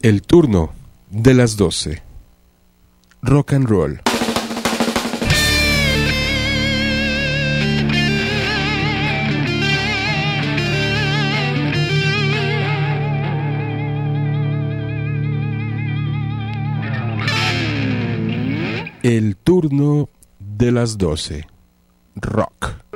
El turno de las 12. Rock and roll. El turno de las 12. Rock.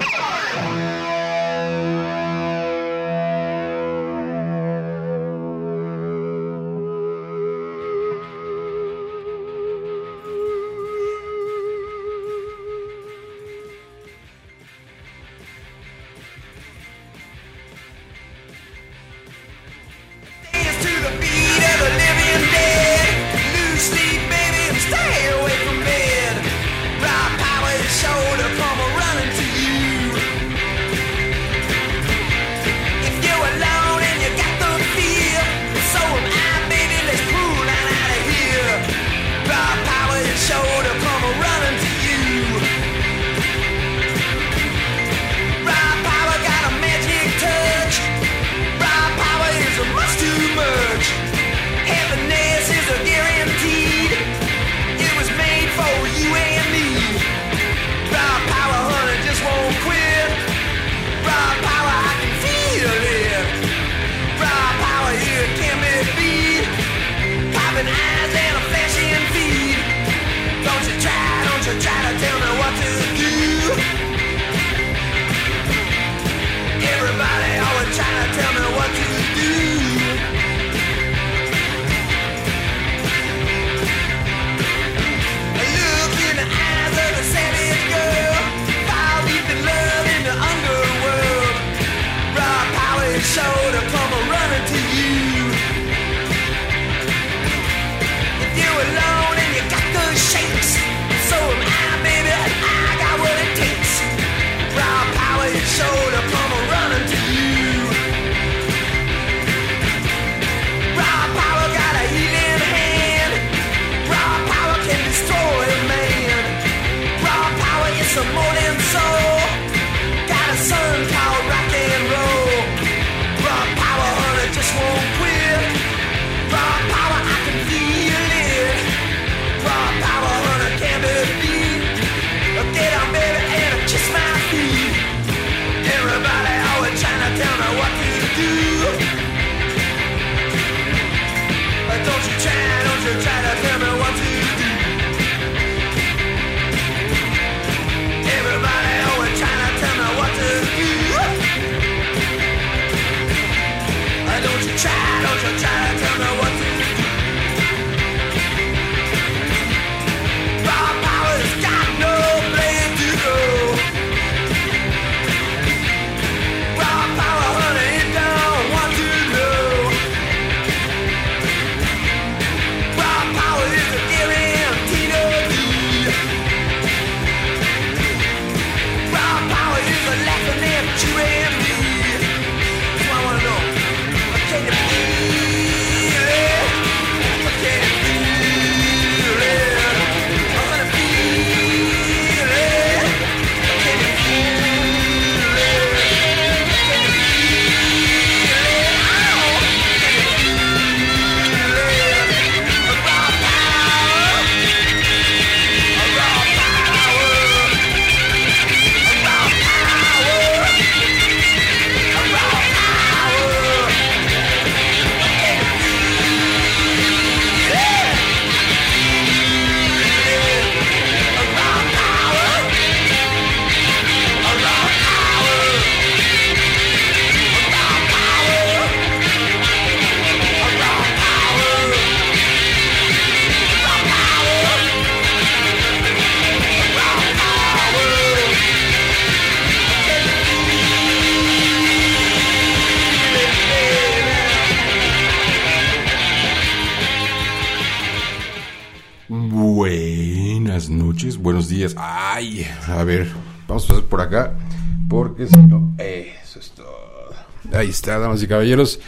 está, damas y caballeros.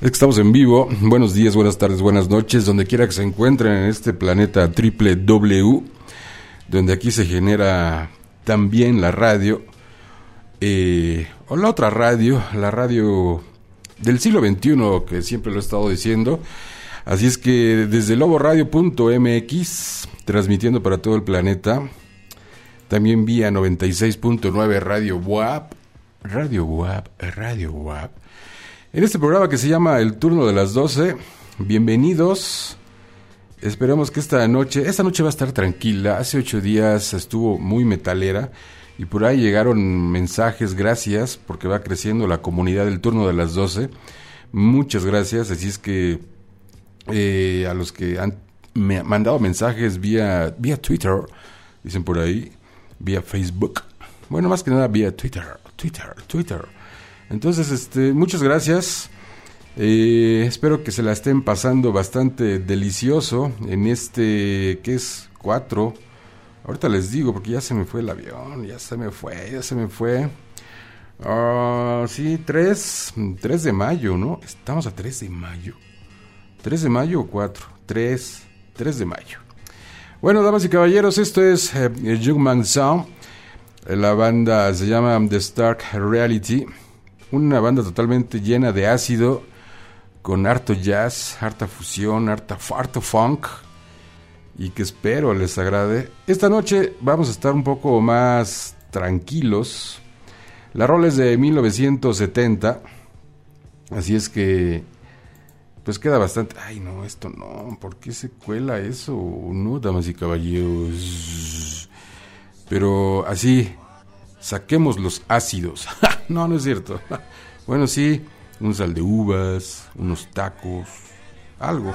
Es que estamos en vivo. Buenos días, buenas tardes, buenas noches, donde quiera que se encuentren en este planeta triple W, donde aquí se genera también la radio, eh, o la otra radio, la radio del siglo XXI, que siempre lo he estado diciendo. Así es que desde loboradio.mx, transmitiendo para todo el planeta, también vía 96.9 Radio WAP, Radio WAP, Radio WAP, en este programa que se llama El Turno de las 12, bienvenidos. Esperamos que esta noche, esta noche va a estar tranquila. Hace ocho días estuvo muy metalera y por ahí llegaron mensajes, gracias, porque va creciendo la comunidad del turno de las 12. Muchas gracias, así es que eh, a los que han me han mandado mensajes vía, vía Twitter, dicen por ahí, vía Facebook. Bueno, más que nada vía Twitter, Twitter, Twitter. Entonces, este, muchas gracias. Eh, espero que se la estén pasando bastante delicioso en este, ¿qué es? 4. Ahorita les digo porque ya se me fue el avión, ya se me fue, ya se me fue. Ah, sí, 3, 3 de mayo, ¿no? Estamos a 3 de mayo. ¿3 de mayo o 4? 3, 3 de mayo. Bueno, damas y caballeros, esto es eh, Jungman Sound. La banda se llama The Stark Reality. Una banda totalmente llena de ácido, con harto jazz, harta fusión, harta, harto funk. Y que espero les agrade. Esta noche vamos a estar un poco más tranquilos. La rola es de 1970. Así es que pues queda bastante. Ay, no, esto no. ¿Por qué se cuela eso? No, damas y caballeros. Pero así, saquemos los ácidos. no, no es cierto. bueno, sí, un sal de uvas, unos tacos, algo.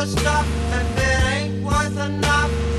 another stuff, and it ain't worth enough.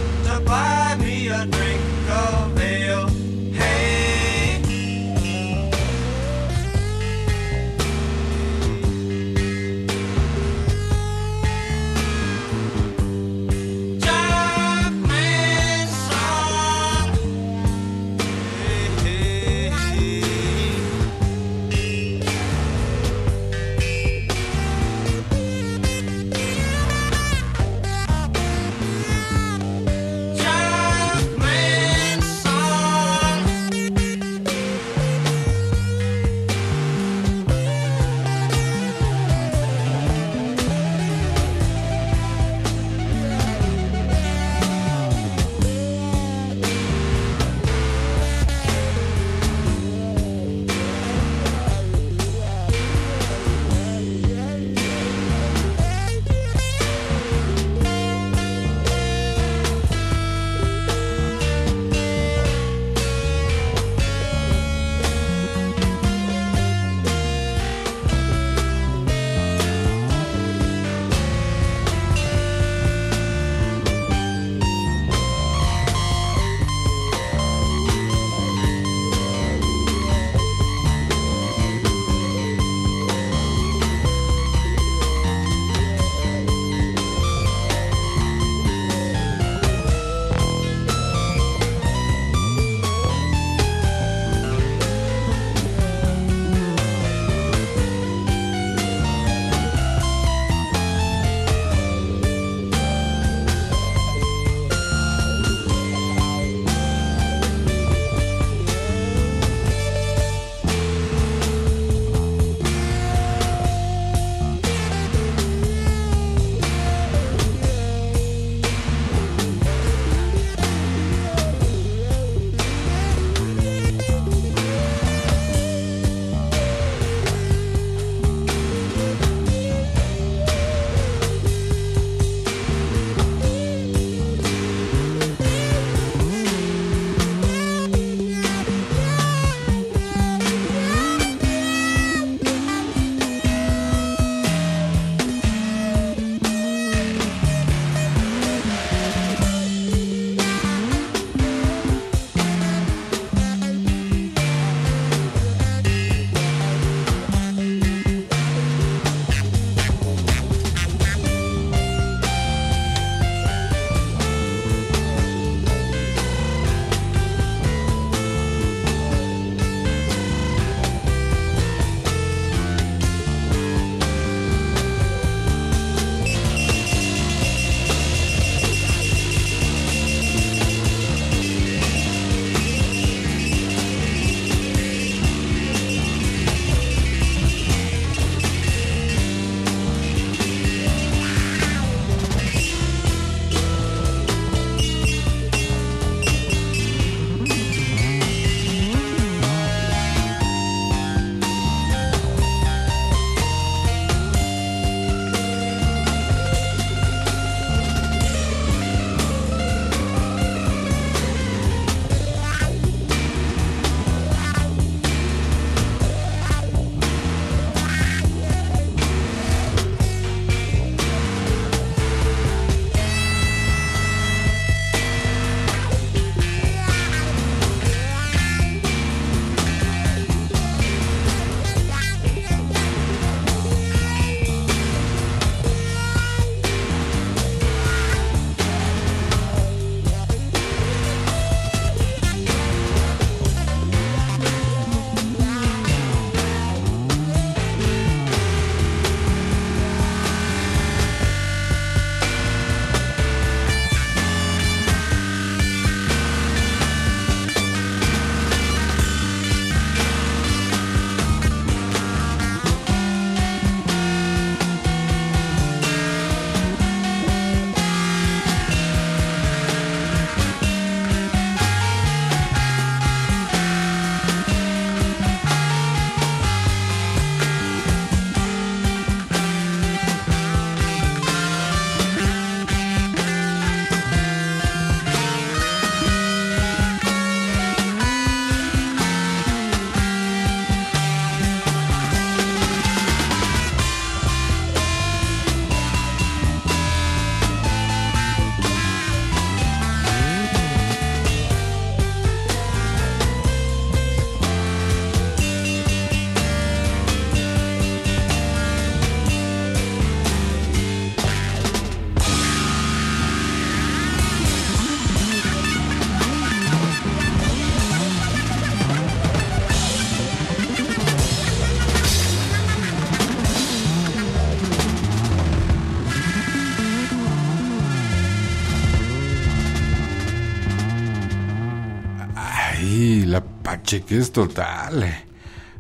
Mapache, que es total. eh,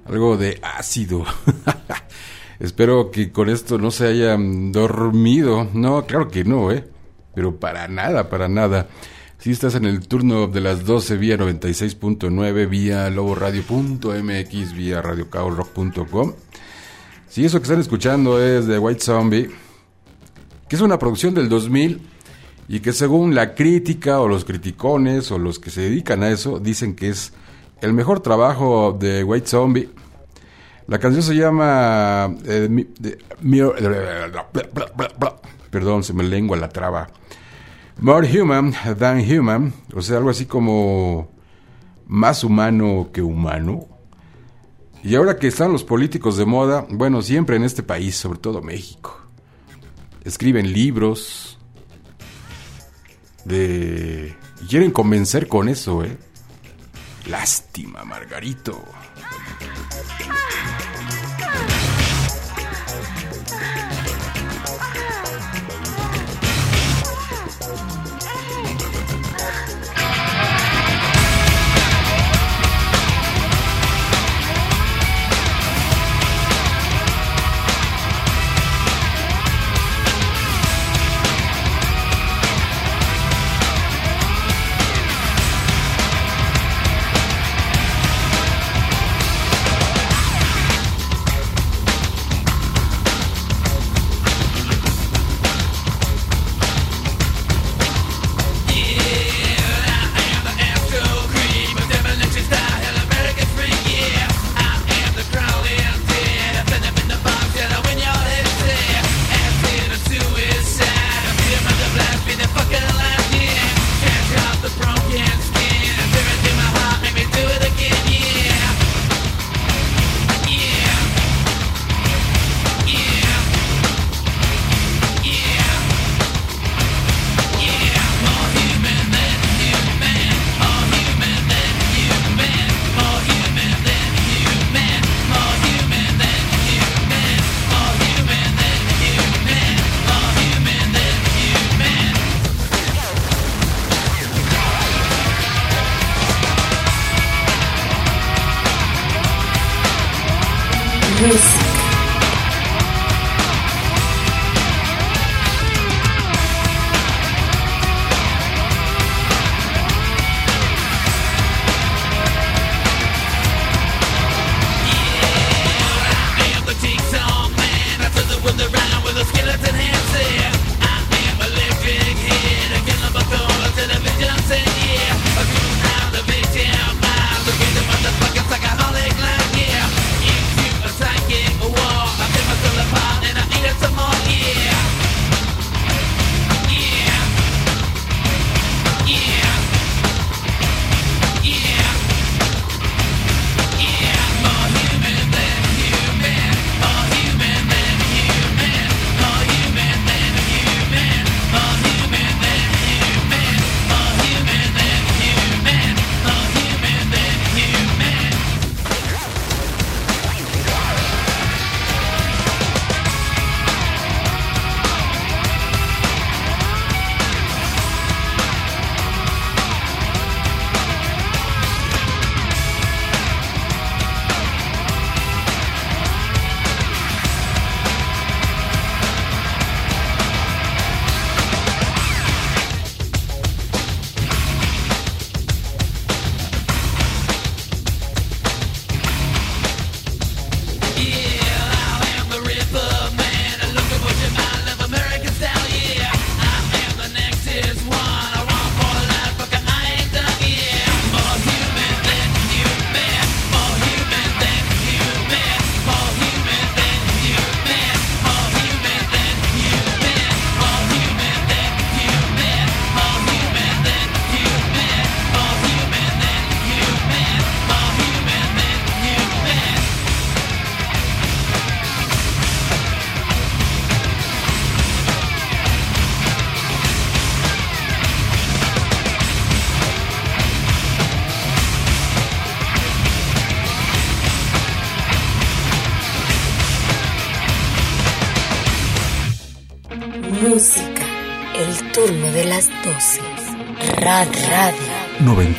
Algo de ácido. Espero que con esto no se hayan dormido. No, claro que no, ¿eh? Pero para nada, para nada. Si estás en el turno de las 12 vía 96.9, vía loboradio.mx, vía radiocaolrock.com. Si eso que están escuchando es de White Zombie, que es una producción del 2000 y que según la crítica o los criticones o los que se dedican a eso dicen que es el mejor trabajo de White Zombie. La canción se llama eh, perdón, se me lengua la traba. More human than human, o sea, algo así como más humano que humano. Y ahora que están los políticos de moda, bueno, siempre en este país, sobre todo México, escriben libros y quieren convencer con eso, ¿eh? Lástima, Margarito.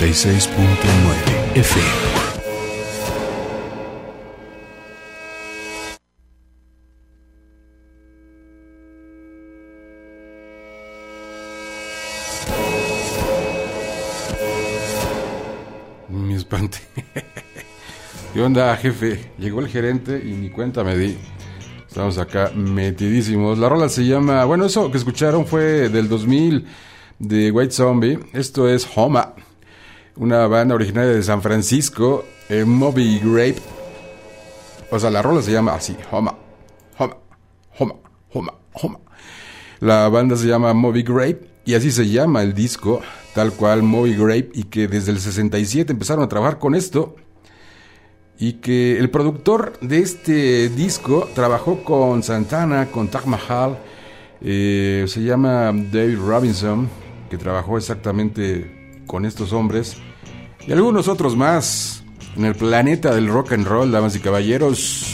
96.9 FM. Mi espante. ¿Qué onda, jefe? Llegó el gerente y ni cuenta me di. Estamos acá metidísimos. La rola se llama. Bueno, eso que escucharon fue del 2000 de White Zombie. Esto es Homa, una banda originaria de San Francisco, eh, Moby Grape. O sea, la rola se llama así: Homa, Homa, Homa, Homa, Homa. La banda se llama Moby Grape y así se llama el disco, tal cual Moby Grape, y que desde el 67 empezaron a trabajar con esto. Y que el productor de este disco trabajó con Santana, con Taj Mahal, eh, se llama David Robinson, que trabajó exactamente con estos hombres, y algunos otros más en el planeta del rock and roll, damas y caballeros.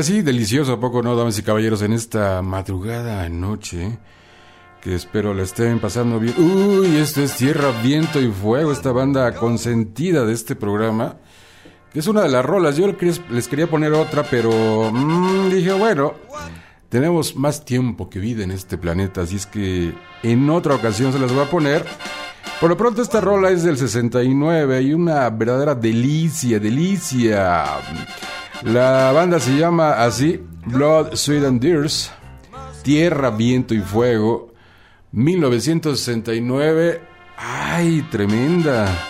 Así, delicioso, ¿a poco no, damas y caballeros? En esta madrugada noche, que espero la estén pasando bien. Uy, esto es Tierra, Viento y Fuego, esta banda consentida de este programa, que es una de las rolas. Yo les quería poner otra, pero mm, dije, bueno, tenemos más tiempo que vida en este planeta, así es que en otra ocasión se las voy a poner. Por lo pronto esta rola es del 69 y una verdadera delicia, delicia. La banda se llama así, Blood, Sweat and Tears, Tierra, Viento y Fuego, 1969. ¡Ay, tremenda!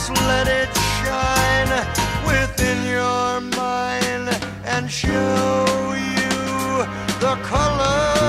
Just let it shine within your mind and show you the colors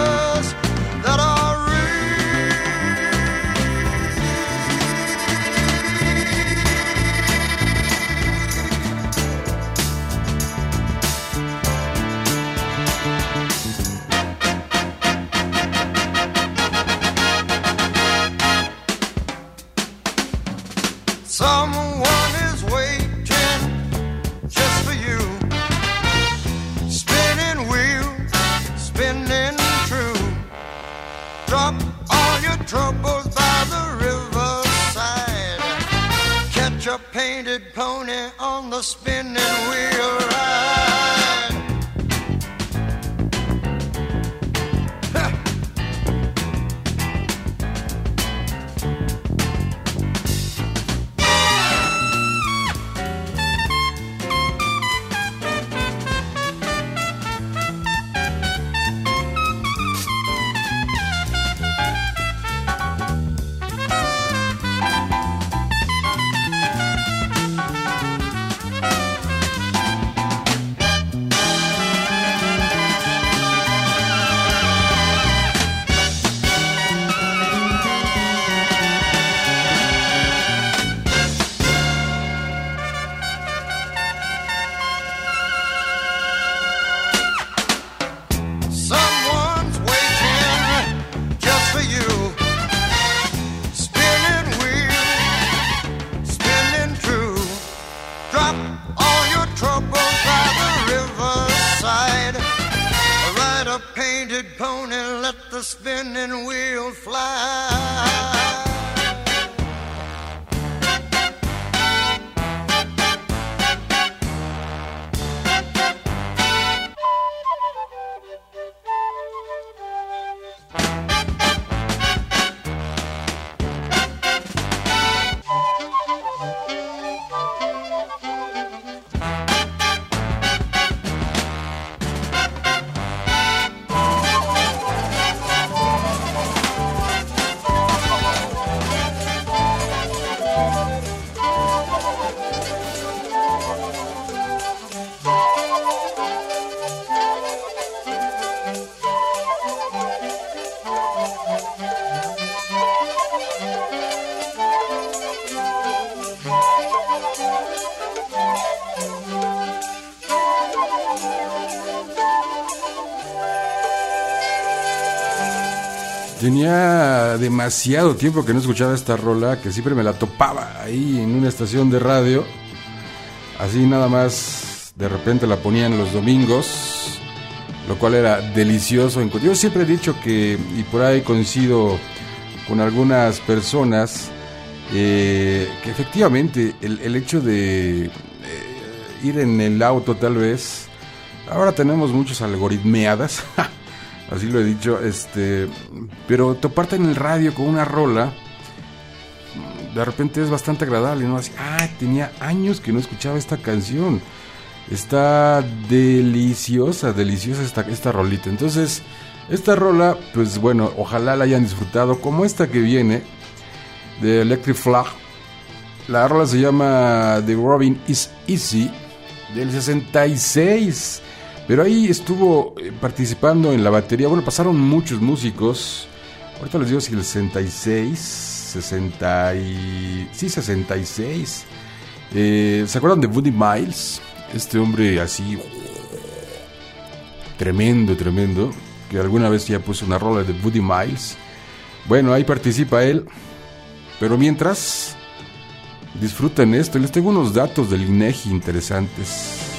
demasiado tiempo que no escuchaba esta rola, que siempre me la topaba ahí en una estación de radio. Así nada más, de repente la ponían los domingos, lo cual era delicioso. Yo siempre he dicho que, y por ahí coincido con algunas personas, eh, que efectivamente el, hecho de eh, ir en el auto tal vez, ahora tenemos muchos algoritmeadas, así lo he dicho, este, pero toparte en el radio con una rola, de repente es bastante agradable, ¿no? Ah, tenía años que no escuchaba esta canción. Está deliciosa, deliciosa esta, esta rolita. Entonces, esta rola, pues bueno, ojalá la hayan disfrutado, como esta que viene de Electric Flag. La rola se llama The Robin is Easy del 66. Pero ahí estuvo eh, participando en la batería. Bueno, pasaron muchos músicos. Ahorita les digo si el 66, 60 y... Sí, 66. Eh, ¿Se acuerdan de Woody Miles? Este hombre así... Tremendo, tremendo. Que alguna vez ya puso una rola de Woody Miles. Bueno, ahí participa él. Pero mientras, disfruten esto. Les tengo unos datos del INEGI interesantes.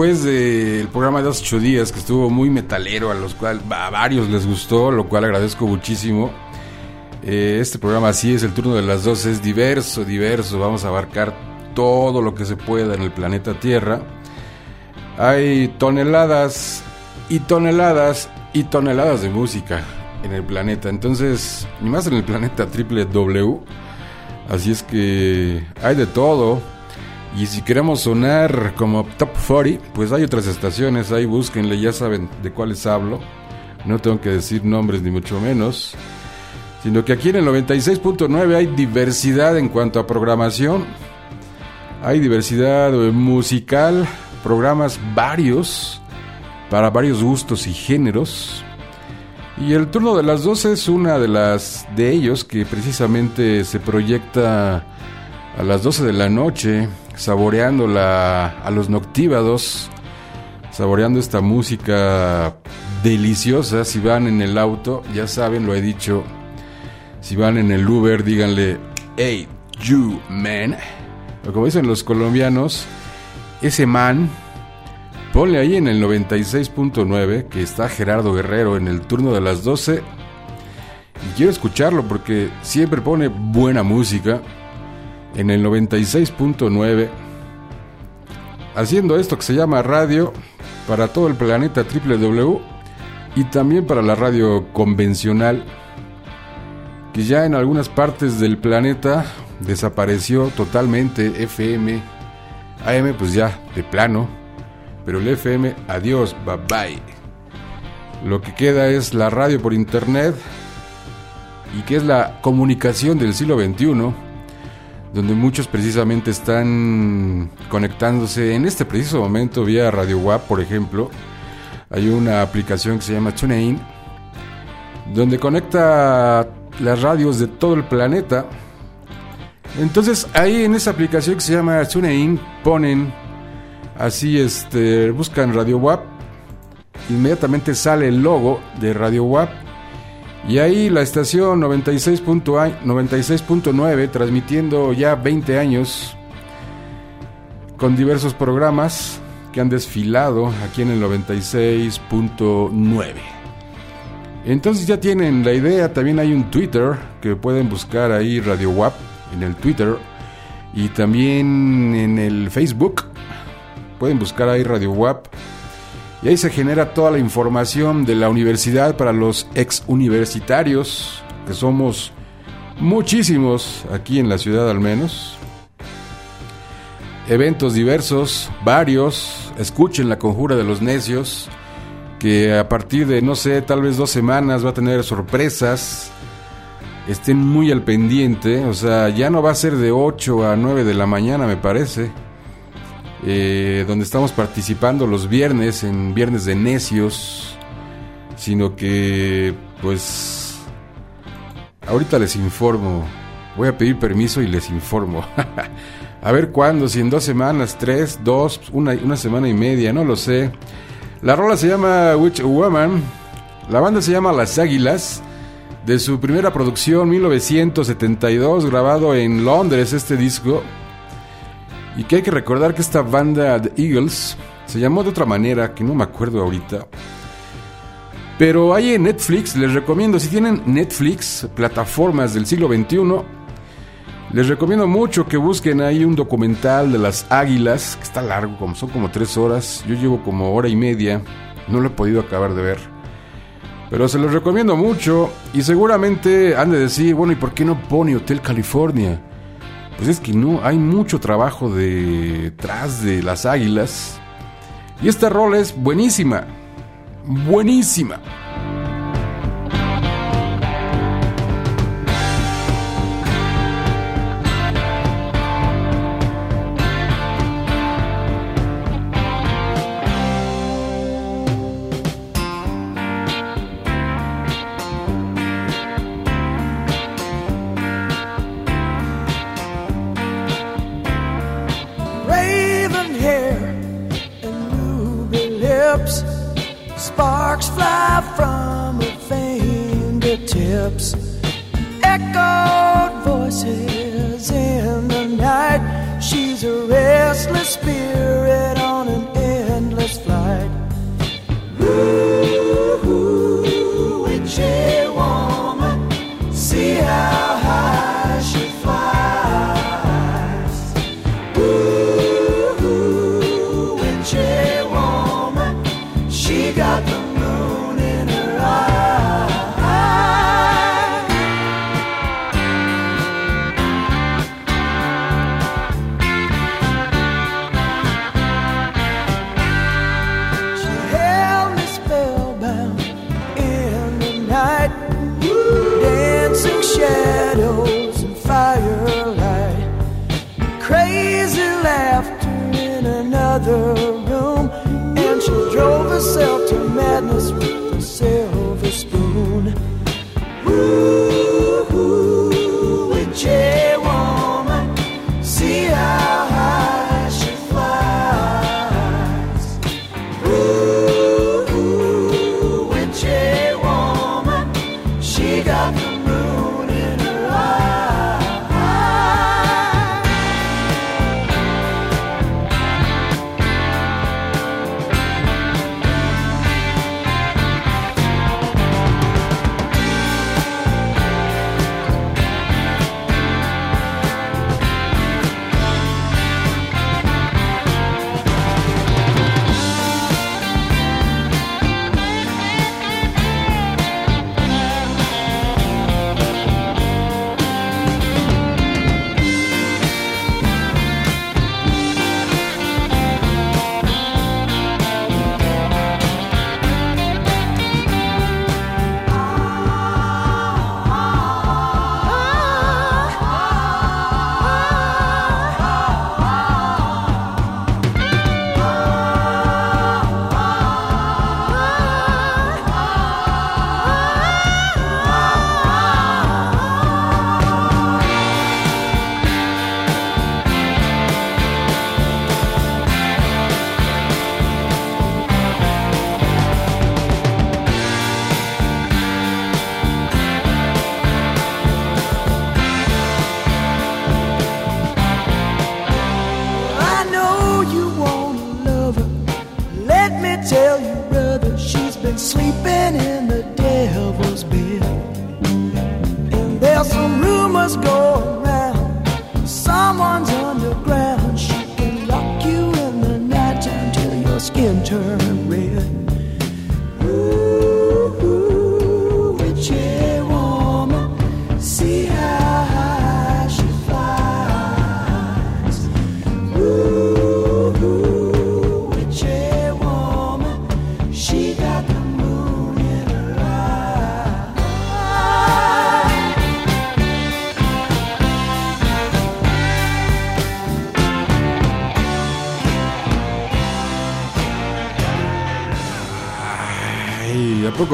Después del programa de hace ocho días, que estuvo muy metalero, a los cuales a varios les gustó, lo cual agradezco muchísimo. eh, este programa sí es el turno de las 12, es diverso, diverso. Vamos a abarcar todo lo que se pueda en el planeta Tierra. Hay toneladas y toneladas y toneladas de música en el planeta. Entonces, y más en el planeta triple W. Así es que hay de todo. Y si queremos sonar como Top 40, pues hay otras estaciones, ahí búsquenle, ya saben de cuáles hablo. No tengo que decir nombres ni mucho menos. Sino que aquí en el 96.9 hay diversidad en cuanto a programación. Hay diversidad musical, programas varios, para varios gustos y géneros. Y el turno de las 12 es una de las de ellos que precisamente se proyecta a las 12 de la noche, saboreando la, a los noctívados, saboreando esta música deliciosa. Si van en el auto, ya saben, lo he dicho. Si van en el Uber, díganle, hey, you man. O como dicen los colombianos, ese man, ponle ahí en el 96.9 que está Gerardo Guerrero en el turno de las 12. Y quiero escucharlo porque siempre pone buena música en el 96.9 haciendo esto que se llama radio para todo el planeta www y también para la radio convencional que ya en algunas partes del planeta desapareció totalmente FM AM pues ya de plano. Pero el FM adiós bye bye. Lo que queda es la radio por internet y que es la comunicación del siglo XXI donde muchos precisamente están conectándose en este preciso momento vía Radio WAP, por ejemplo. Hay una aplicación que se llama TuneIn, donde conecta las radios de todo el planeta. Entonces ahí en esa aplicación que se llama TuneIn ponen así, este, buscan Radio WAP, inmediatamente sale el logo de Radio WAP y ahí la estación 96.9 96.9 transmitiendo ya 20 años con diversos programas que han desfilado aquí en el 96.9. Entonces ya tienen la idea, también hay un Twitter que pueden buscar ahí Radio WAP en el Twitter y también en el Facebook. Pueden buscar ahí Radio WAP y ahí se genera toda la información de la universidad para los ex universitarios, que somos muchísimos aquí en la ciudad al menos. Eventos diversos, varios. Escuchen la conjura de los necios, que a partir de, no sé, tal vez dos semanas va a tener sorpresas. Estén muy al pendiente, o sea, ya no va a ser de 8 a 9 de la mañana, me parece eh, donde estamos participando los viernes en Viernes de Necios, sino que pues ahorita les informo, voy a pedir permiso y les informo. a ver cuándo, si en dos semanas, tres, dos, una, una semana y media, no lo sé. La rola se llama Witch Woman, la banda se llama Las Águilas. De su primera producción, 1972, grabado en Londres este disco, y que hay que recordar que esta banda The Eagles se llamó de otra manera, que no me acuerdo ahorita. Pero hay en Netflix, les recomiendo, si tienen Netflix, plataformas del siglo XXI, les recomiendo mucho que busquen ahí un documental de las águilas, que está largo, como son como tres horas. Yo llevo como hora y media, no lo he podido acabar de ver. Pero se los recomiendo mucho y seguramente han de decir, bueno, ¿y por qué no pone Hotel California? Pues es que no, hay mucho trabajo detrás de las águilas. Y esta rola es buenísima. Buenísima.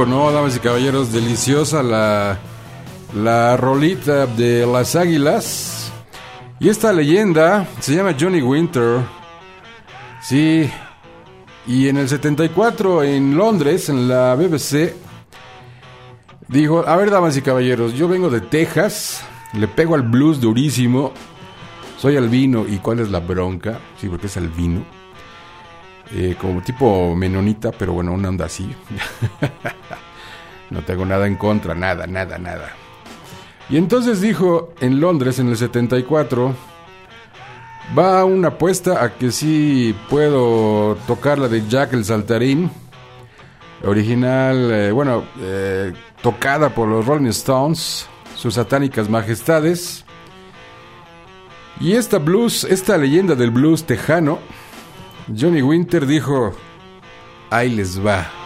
No, damas y caballeros? Deliciosa la, la rolita de las águilas. Y esta leyenda se llama Johnny Winter. Sí. Y en el 74 en Londres, en la BBC, dijo, a ver, damas y caballeros, yo vengo de Texas, le pego al blues durísimo, soy albino, ¿y cuál es la bronca? Sí, porque es albino. Eh, como tipo menonita, pero bueno, una onda así. no tengo nada en contra, nada, nada, nada. Y entonces dijo en Londres en el 74, va una apuesta a que sí puedo tocar la de Jack el Saltarín, original, eh, bueno, eh, tocada por los Rolling Stones, sus satánicas majestades. Y esta blues, esta leyenda del blues tejano, Johnny Winter dijo, ahí les va.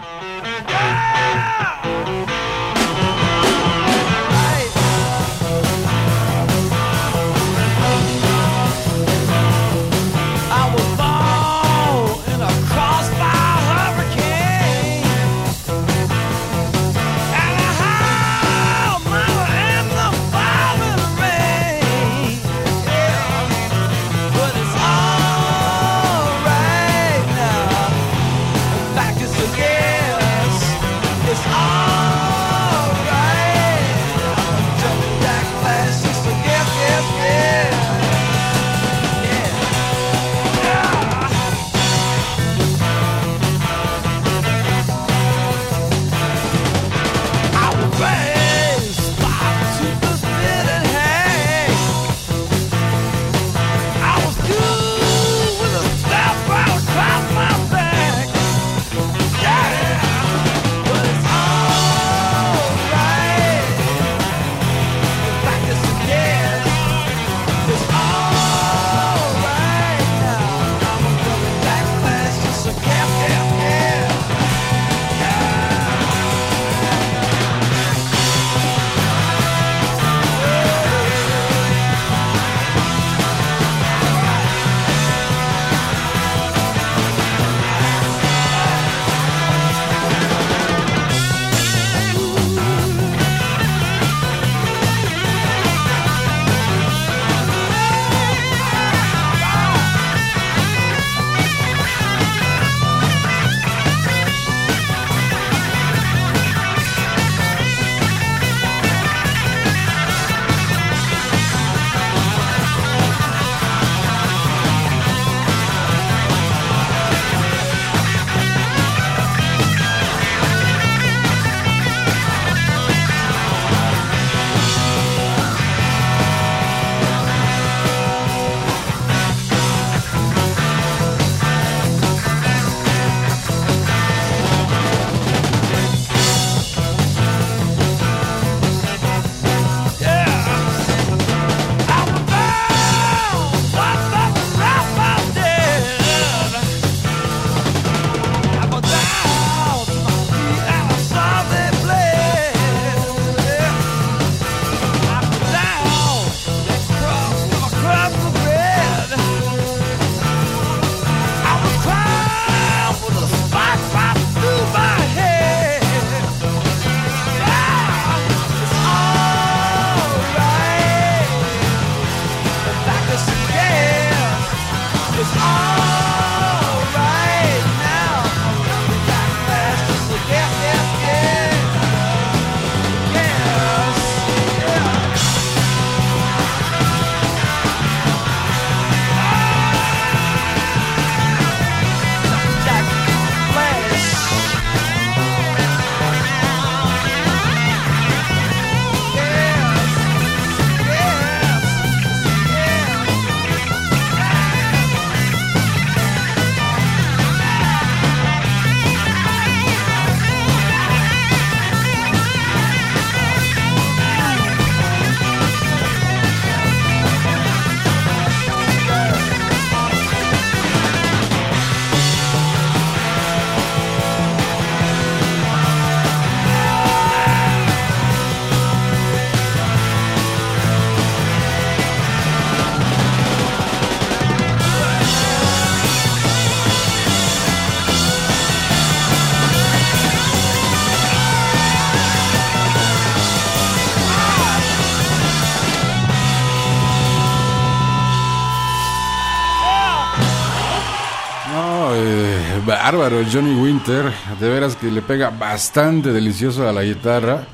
Bárbaro Johnny Winter, de veras que le pega bastante delicioso a la guitarra.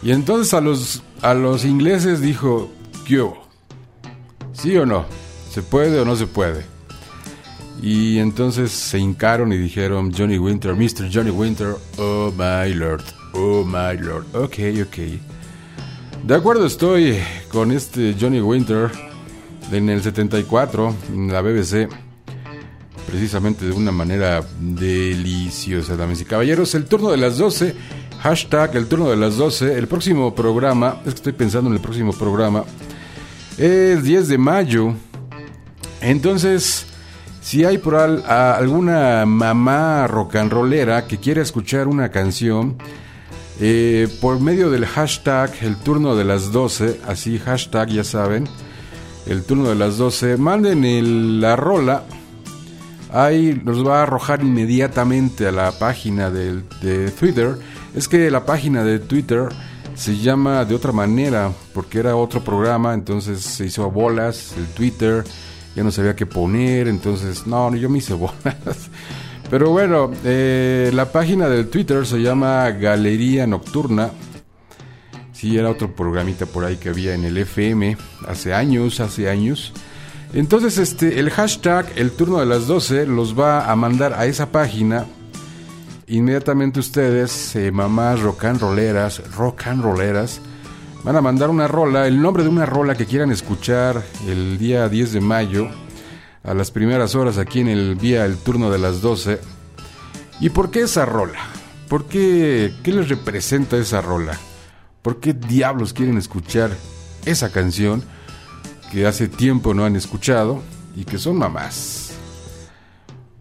Y entonces a los, a los ingleses dijo, ¿qué? ¿Sí o no? ¿Se puede o no se puede? Y entonces se hincaron y dijeron, Johnny Winter, Mr. Johnny Winter, oh my lord, oh my lord, ok, ok. De acuerdo estoy con este Johnny Winter en el 74, en la BBC, precisamente de una manera deliciosa, damas y caballeros. El turno de las 12, hashtag el turno de las 12, el próximo programa, es que estoy pensando en el próximo programa, es 10 de mayo. Entonces, si hay por alguna mamá rock and rollera que quiera escuchar una canción, eh, por medio del hashtag el turno de las 12, así hashtag ya saben, el turno de las 12, manden el- la rola, ahí nos va a arrojar inmediatamente a la página de Twitter. Es que la página de Twitter se llama de otra manera, porque era otro programa, entonces se hizo bolas el Twitter, ya no sabía qué poner, entonces no, yo me hice bolas. Pero bueno, eh, la página del Twitter se llama Galería Nocturna. Sí, era otro programita por ahí que había en el FM hace años, hace años. Entonces, este, el hashtag, el turno de las 12, los va a mandar a esa página. Inmediatamente ustedes, eh, mamás rock and rock and van a mandar una rola, el nombre de una rola que quieran escuchar el día 10 de mayo, a las primeras horas aquí en el vía el turno de las 12. ¿Y por qué esa rola? ¿Por qué, qué les representa esa rola? ¿Por qué diablos quieren escuchar esa canción que hace tiempo no han escuchado y que son mamás?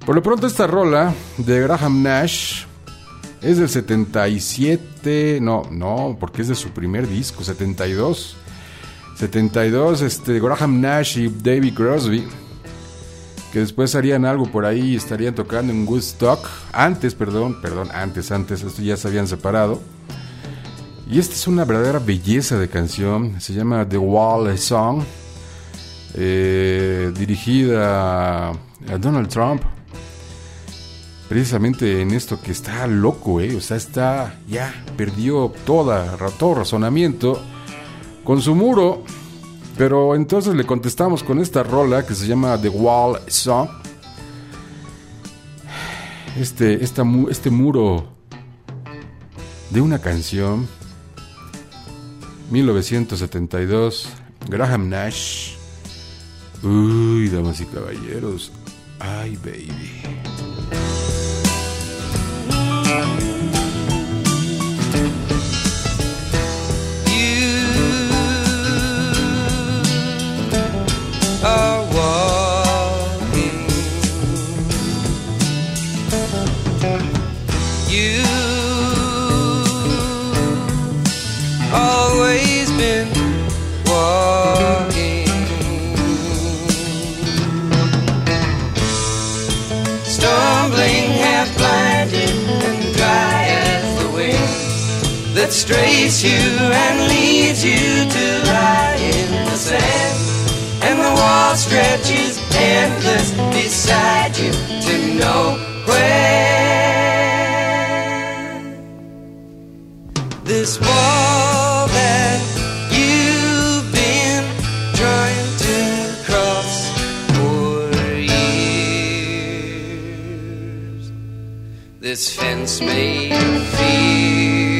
Por lo pronto esta rola de Graham Nash es del 77, no, no, porque es de su primer disco, 72. 72, este, Graham Nash y David Crosby, que después harían algo por ahí, estarían tocando en Woodstock, antes, perdón, perdón, antes, antes, esto ya se habían separado. Y esta es una verdadera belleza de canción, se llama The Wall Song, eh, dirigida a Donald Trump, precisamente en esto que está loco, eh, o sea, está, ya perdió toda, todo razonamiento con su muro, pero entonces le contestamos con esta rola que se llama The Wall Song. Este, esta este muro de una canción 1972, Graham Nash. Uy, damas y caballeros. Ay, baby. are strays you and leads you to lie in the sand. And the wall stretches endless beside you to nowhere. This wall that you've been trying to cross for years. This fence made of fear.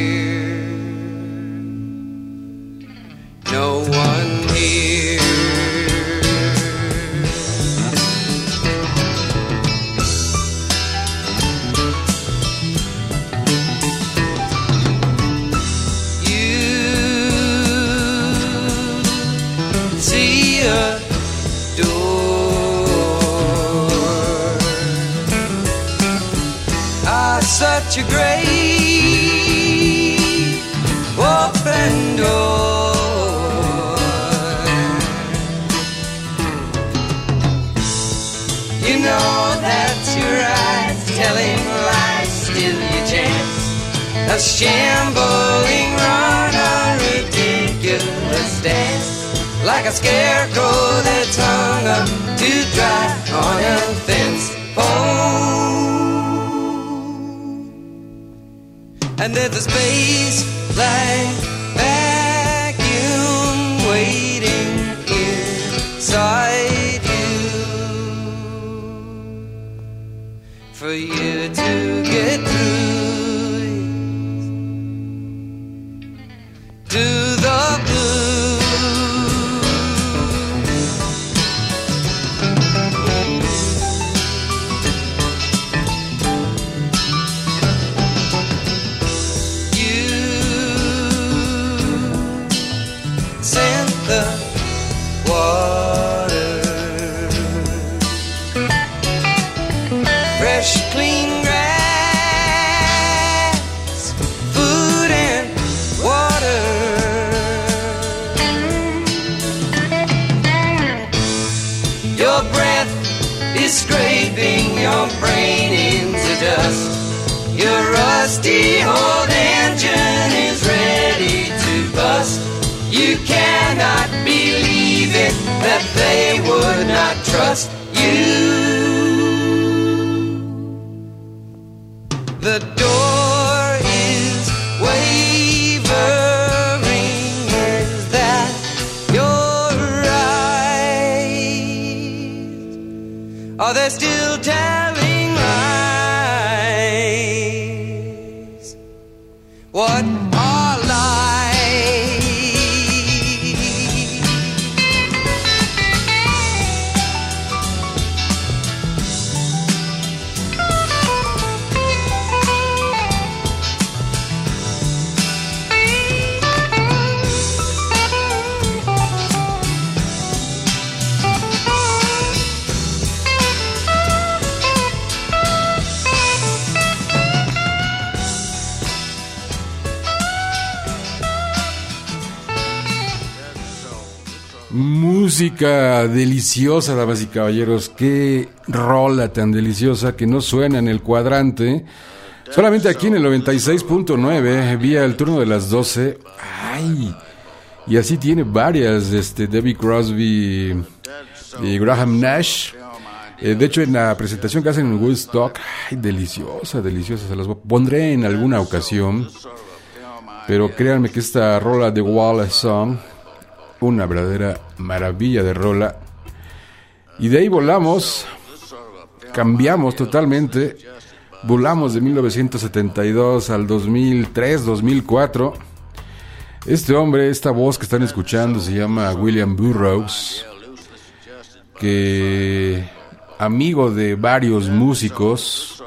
a shambling run, a ridiculous dance, like a scarecrow that's hung up to dry on a fence pole. And there's a space like vacuum waiting inside you for you to. Your breath is scraping your brain into dust. Your rusty old engine is ready to bust. You cannot believe it that they would not trust you. The door Are they still telling lies? What Música deliciosa, damas y caballeros. Qué rola tan deliciosa que no suena en el cuadrante. Solamente aquí en el 96.9, vía el turno de las 12. ¡Ay! Y así tiene varias, este, Debbie Crosby y Graham Nash. Eh, de hecho, en la presentación que hacen en Woodstock, ¡ay! Deliciosa, deliciosa. Se las pondré en alguna ocasión. Pero créanme que esta rola de Wallace Song una verdadera maravilla de rola. Y de ahí volamos, cambiamos totalmente, volamos de 1972 al 2003, 2004. Este hombre, esta voz que están escuchando se llama William Burroughs, que amigo de varios músicos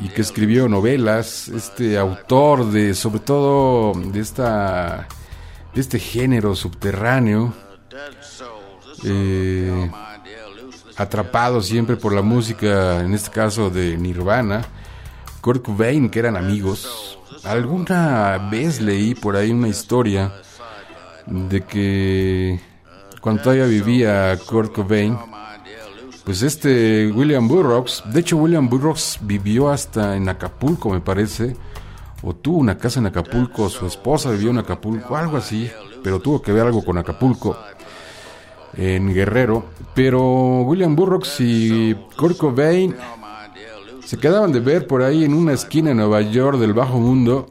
y que escribió novelas, este autor de sobre todo de esta de este género subterráneo, eh, atrapado siempre por la música, en este caso de Nirvana, Kurt Cobain, que eran amigos. Alguna vez leí por ahí una historia de que cuando todavía vivía Kurt Cobain, pues este William Burroughs, de hecho William Burroughs vivió hasta en Acapulco, me parece, o tuvo una casa en Acapulco, su esposa vivió en Acapulco, algo así, pero tuvo que ver algo con Acapulco en Guerrero. Pero William Burroughs y Kurt Cobain se quedaban de ver por ahí en una esquina en Nueva York del bajo mundo.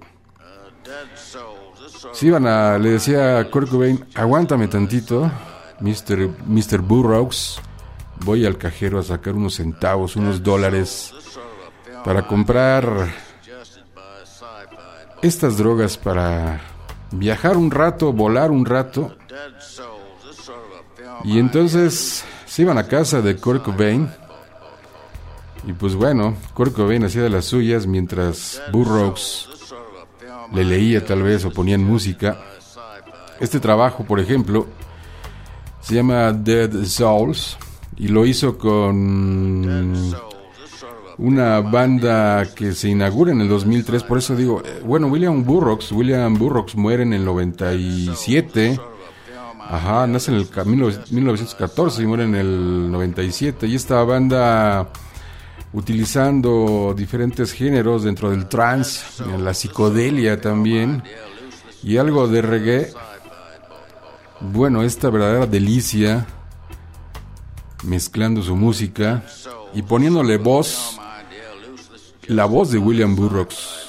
Se le decía a Kurt Cobain, aguántame tantito, Mr. Mr. Burroughs, voy al cajero a sacar unos centavos, unos dólares, para comprar estas drogas para viajar un rato, volar un rato. Y entonces se iban a casa de Kurt Cobain. Y pues bueno, Kurt Cobain hacía de las suyas mientras Burroughs le leía tal vez o ponían música. Este trabajo, por ejemplo, se llama Dead Souls y lo hizo con una banda que se inaugura en el 2003, por eso digo, eh, bueno, William Burroughs, William Burroughs muere en el 97, ajá, nace en el ca- 1914 y muere en el 97, y esta banda utilizando diferentes géneros dentro del trance, la psicodelia también, y algo de reggae, bueno, esta verdadera delicia, mezclando su música y poniéndole voz, la voz de William Burroughs.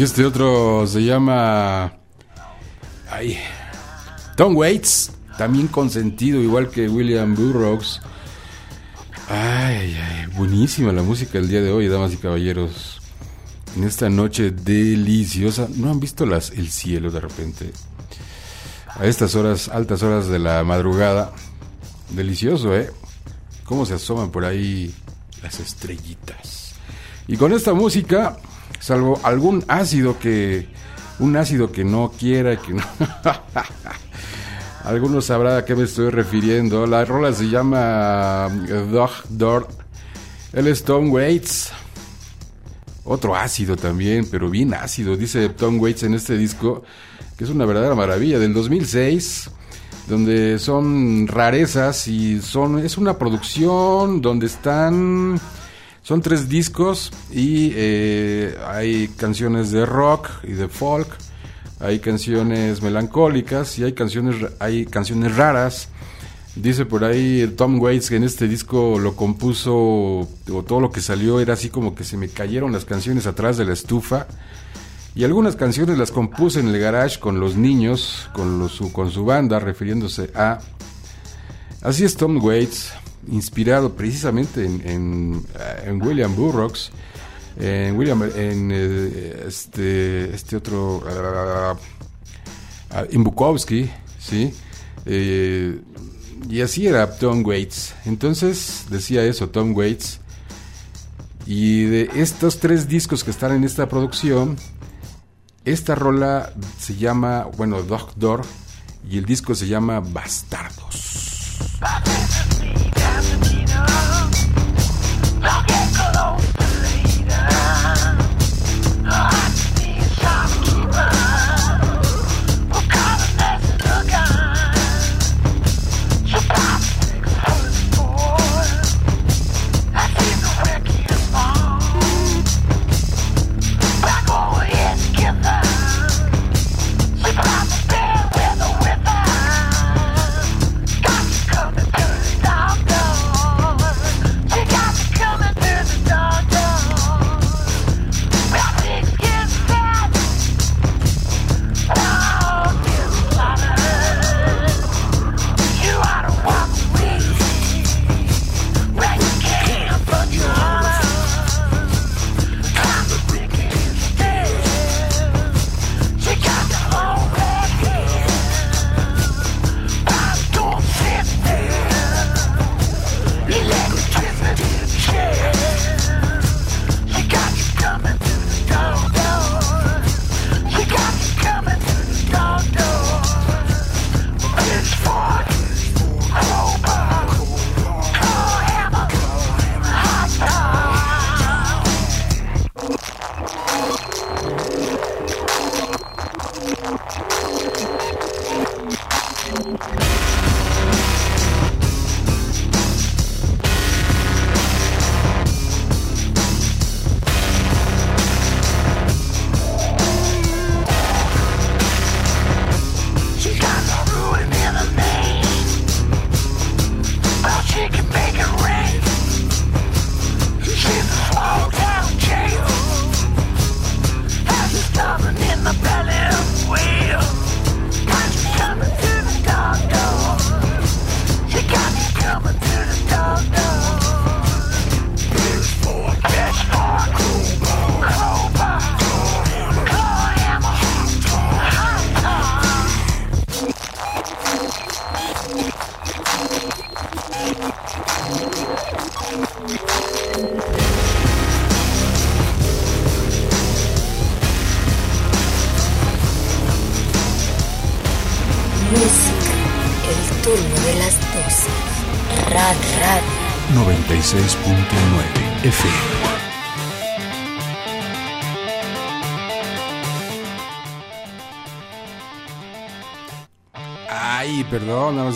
Y este otro se llama. Ay. Tom Waits, también consentido, igual que William Burroughs. Ay, ay, buenísima la música del día de hoy, damas y caballeros. En esta noche deliciosa. ¿No han visto el cielo de repente? A estas horas, altas horas de la madrugada. Delicioso, ¿eh? Cómo se asoman por ahí las estrellitas. Y con esta música salvo algún ácido que... Un ácido que no quiera, que no... Algunos sabrán a qué me estoy refiriendo. La rola se llama eh, Dog Door. El Tom Waits. Otro ácido también, pero bien ácido, dice Tom Waits en este disco, que es una verdadera maravilla, del 2006, donde son rarezas y son es una producción donde están son tres discos y eh, hay canciones de rock y de folk, hay canciones melancólicas y hay canciones hay canciones raras. Dice por ahí Tom Waits que en este disco lo compuso, o todo lo que salió era así como que se me cayeron las canciones atrás de la estufa. Y algunas canciones las compuse en el garage con los niños, con, con su banda, refiriéndose a... Así es Tom Waits, inspirado precisamente en, en, en William Burroughs, en William, en eh, este, este otro, uh, uh, en Bukowski, ¿sí? Eh, y así era Tom Waits. Entonces decía eso, Tom Waits. Y de estos tres discos que están en esta producción, esta rola se llama, bueno, Doctor, y el disco se llama Bastardos.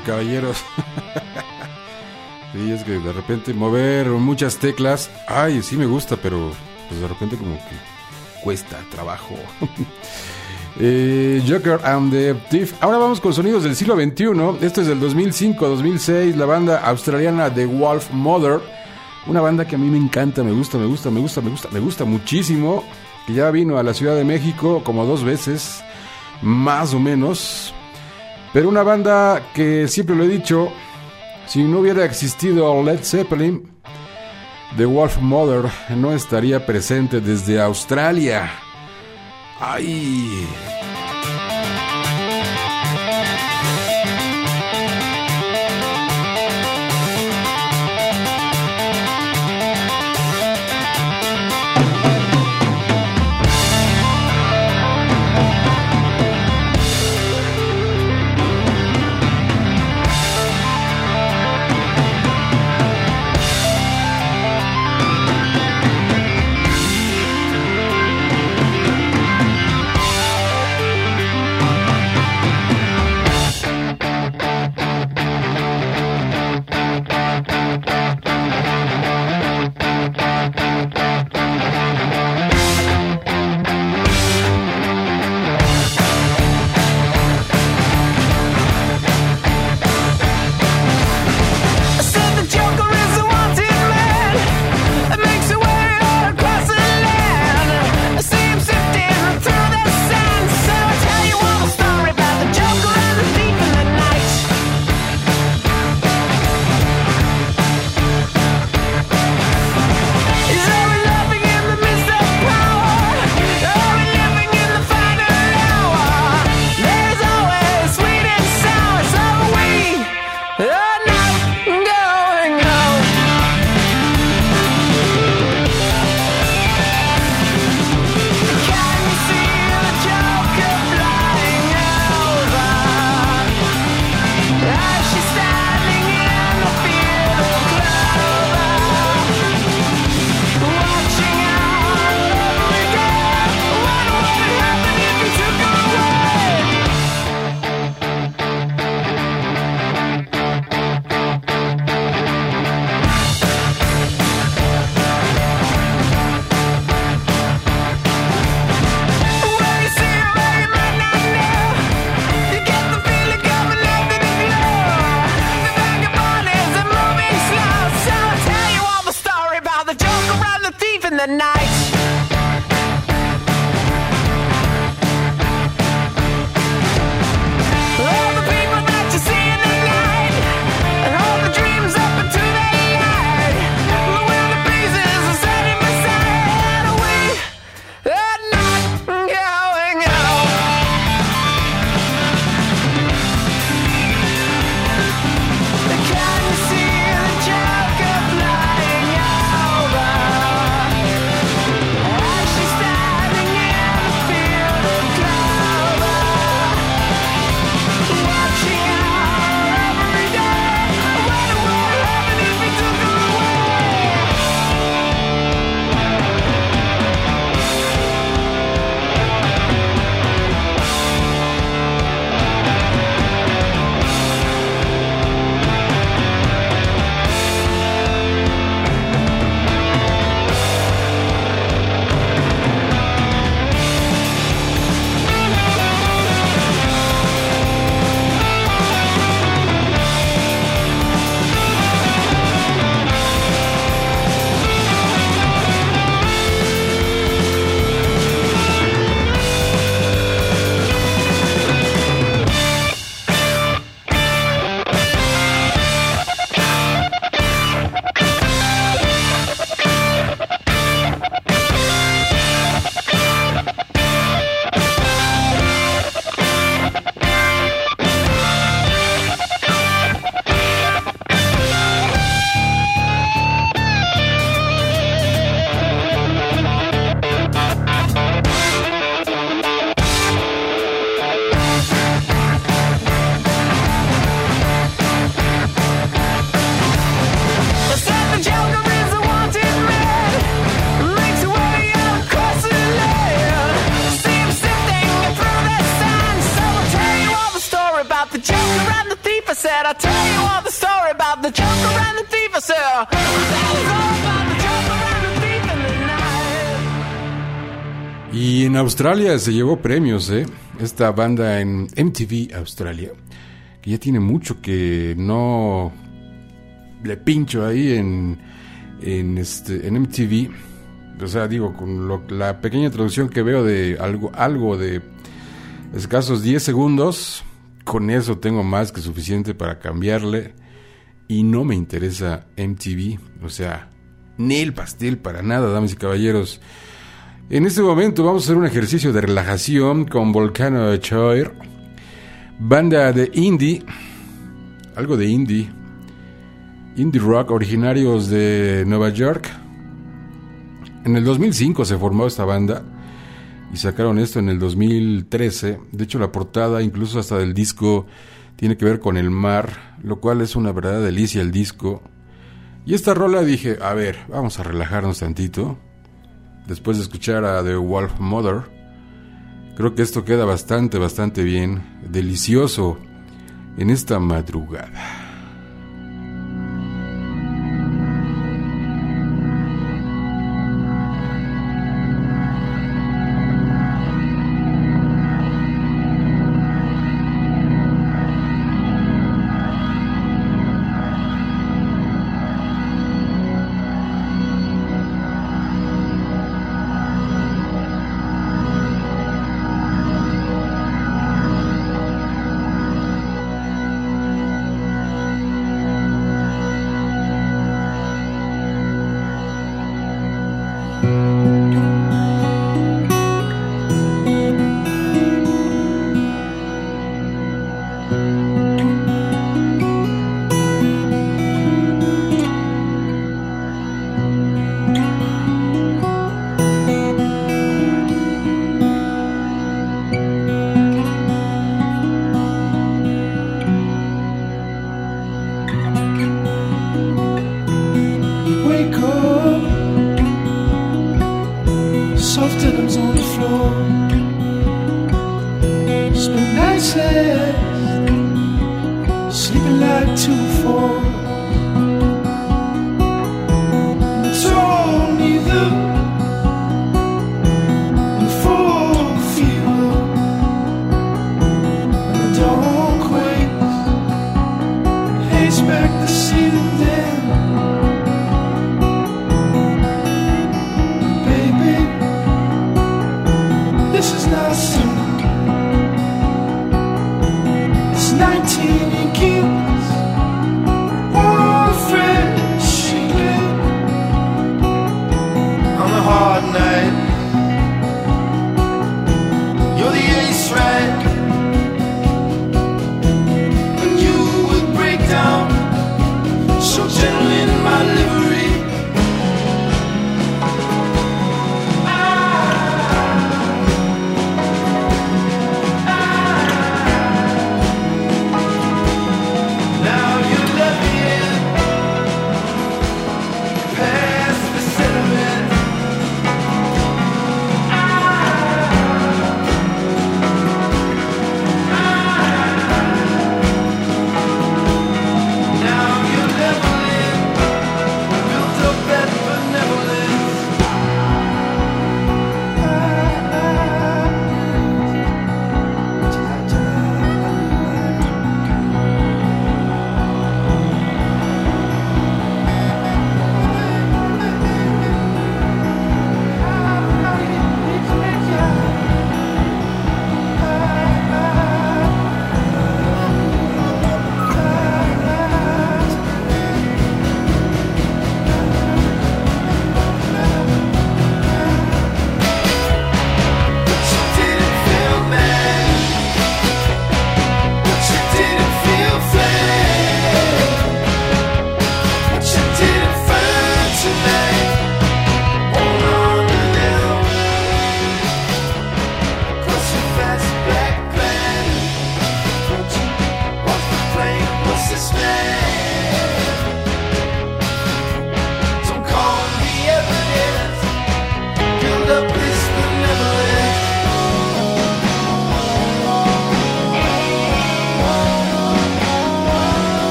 Caballeros. sí, es que de repente mover muchas teclas. Ay, sí me gusta, pero pues de repente como que cuesta trabajo. Eh, Joker and the Thief. Ahora vamos con sonidos del siglo XXI. Esto es del 2005-2006. La banda australiana The Wolf Mother. Una banda que a mí me encanta, me gusta, me gusta, me gusta, me gusta, me gusta muchísimo. Que ya vino a la Ciudad de México como dos veces, más o menos. Pero una banda que siempre lo he dicho, si no hubiera existido Led Zeppelin, The Wolf Mother no estaría presente desde Australia. ¡Ay! Australia se llevó premios, ¿eh? Esta banda en MTV Australia, que ya tiene mucho que no le pincho ahí en, en, este, en MTV. O sea, digo, con lo- la pequeña traducción que veo de algo, algo de escasos 10 segundos, con eso tengo más que suficiente para cambiarle. Y no me interesa MTV, o sea, ni el pastel para nada, damas y caballeros. En este momento vamos a hacer un ejercicio de relajación con Volcano Choir, banda de indie, algo de indie, indie rock originarios de Nueva York. En el 2005 se formó esta banda y sacaron esto en el 2013. De hecho, la portada, incluso hasta del disco, tiene que ver con el mar, lo cual es una verdadera delicia el disco. Y esta rola dije, a ver, vamos a relajarnos tantito después de escuchar a The Wolf Mother. Creo que esto queda bastante, bastante bien, delicioso en esta madrugada.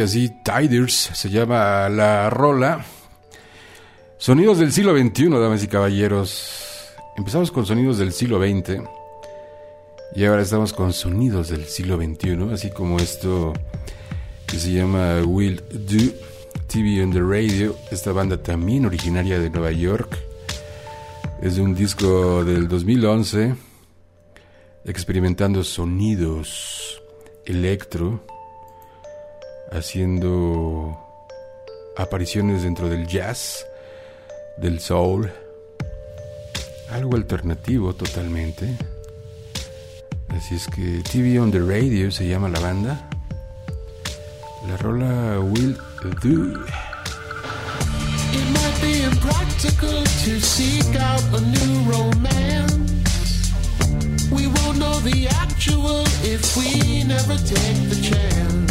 Sí, así Tiders se llama la rola. Sonidos del siglo XXI, damas y caballeros. Empezamos con sonidos del siglo XX y ahora estamos con sonidos del siglo XXI, así como esto que se llama Will Do TV on the Radio. Esta banda también originaria de Nueva York. Es de un disco del 2011 experimentando sonidos electro, haciendo apariciones dentro del jazz, del soul, algo alternativo totalmente. Así es que TV on the Radio se llama la banda. La rola Will Do. It might be impractical to seek out a new romance. We won't know the actual if we never take the chance.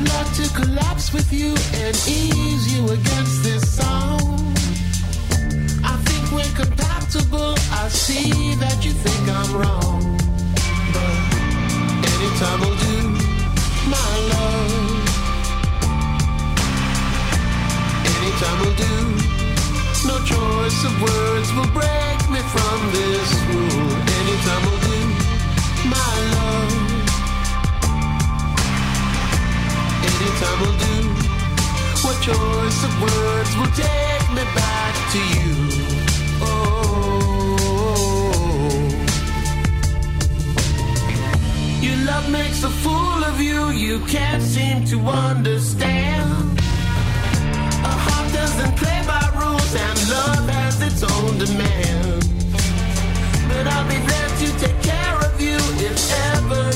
I'd like to collapse with you and ease you against this song. I think we're compatible. I see that you think I'm wrong. But anytime will do, my love. Anytime will do. No choice of words will break me from this rule. Anytime will do, my love. Anytime will do. What choice of words will take me back to you? Oh. Your love makes a fool of you, you can't seem to understand. A heart doesn't play by rules, and love has its own demands. But I'll be there to take care of you if ever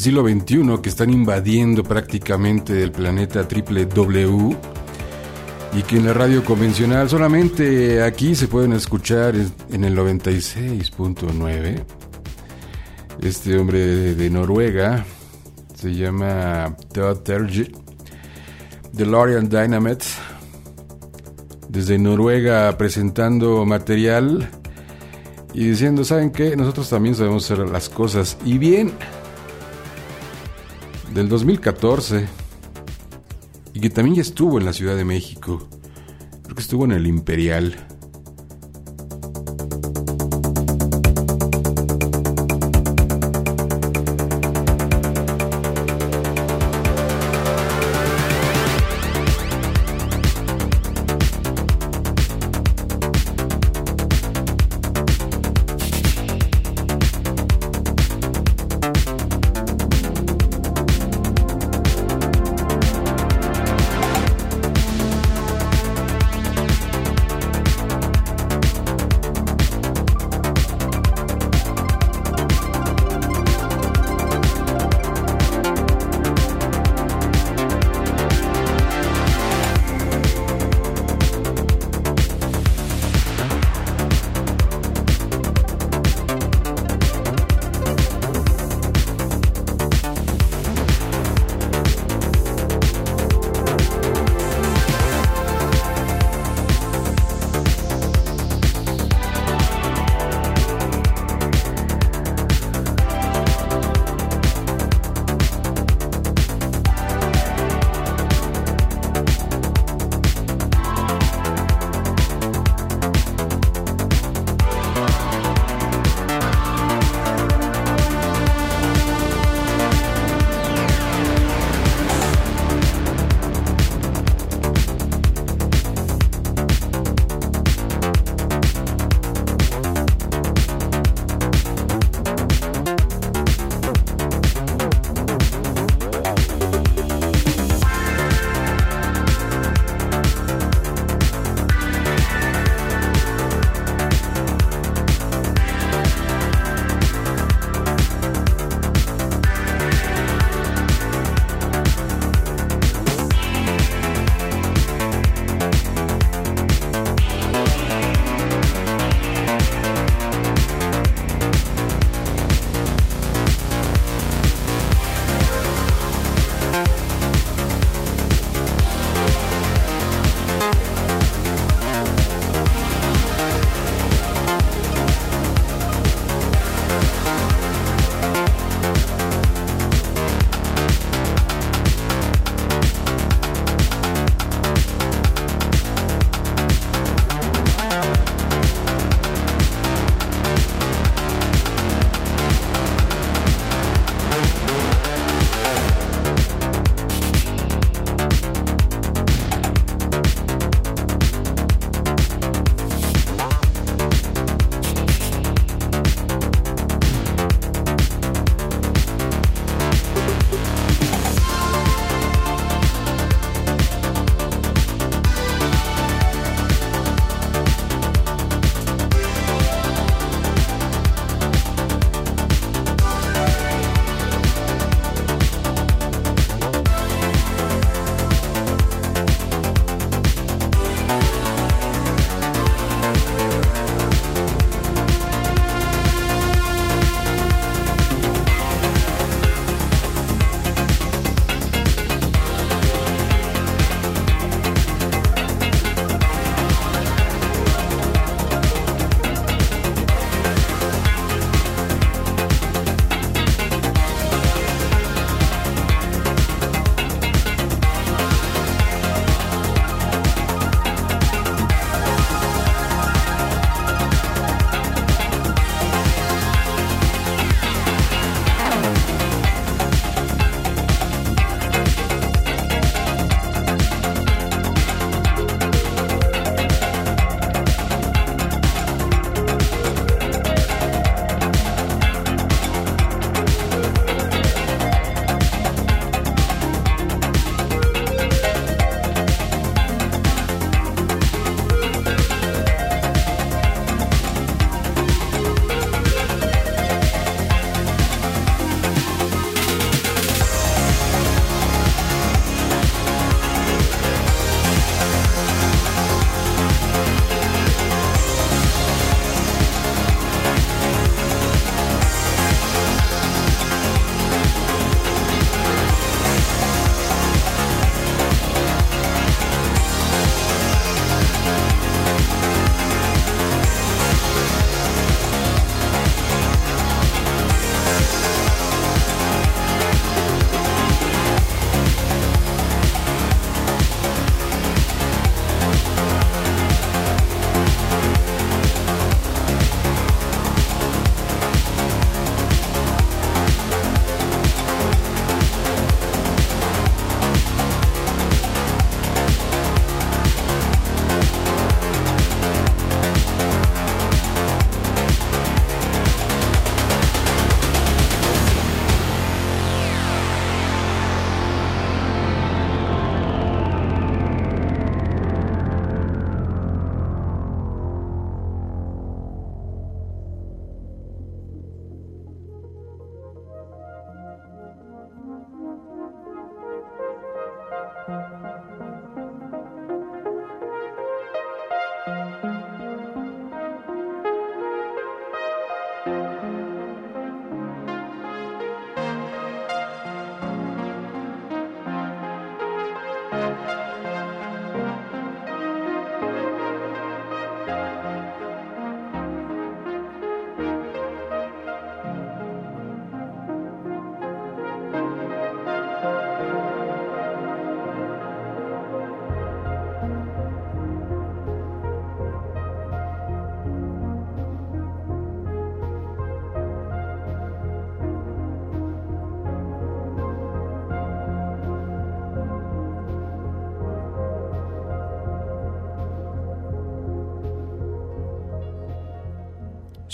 siglo XXI que están invadiendo prácticamente el planeta triple W y que en la radio convencional solamente aquí se pueden escuchar en- el 96.9. Este hombre de, de Noruega se llama Todd Terje, DeLorean Dynamite, desde Noruega presentando material y diciendo, ¿saben qué? Nosotros también sabemos hacer las cosas. Y bien, del 2014, y que también ya estuvo en la Ciudad de México, creo que estuvo en el Imperial.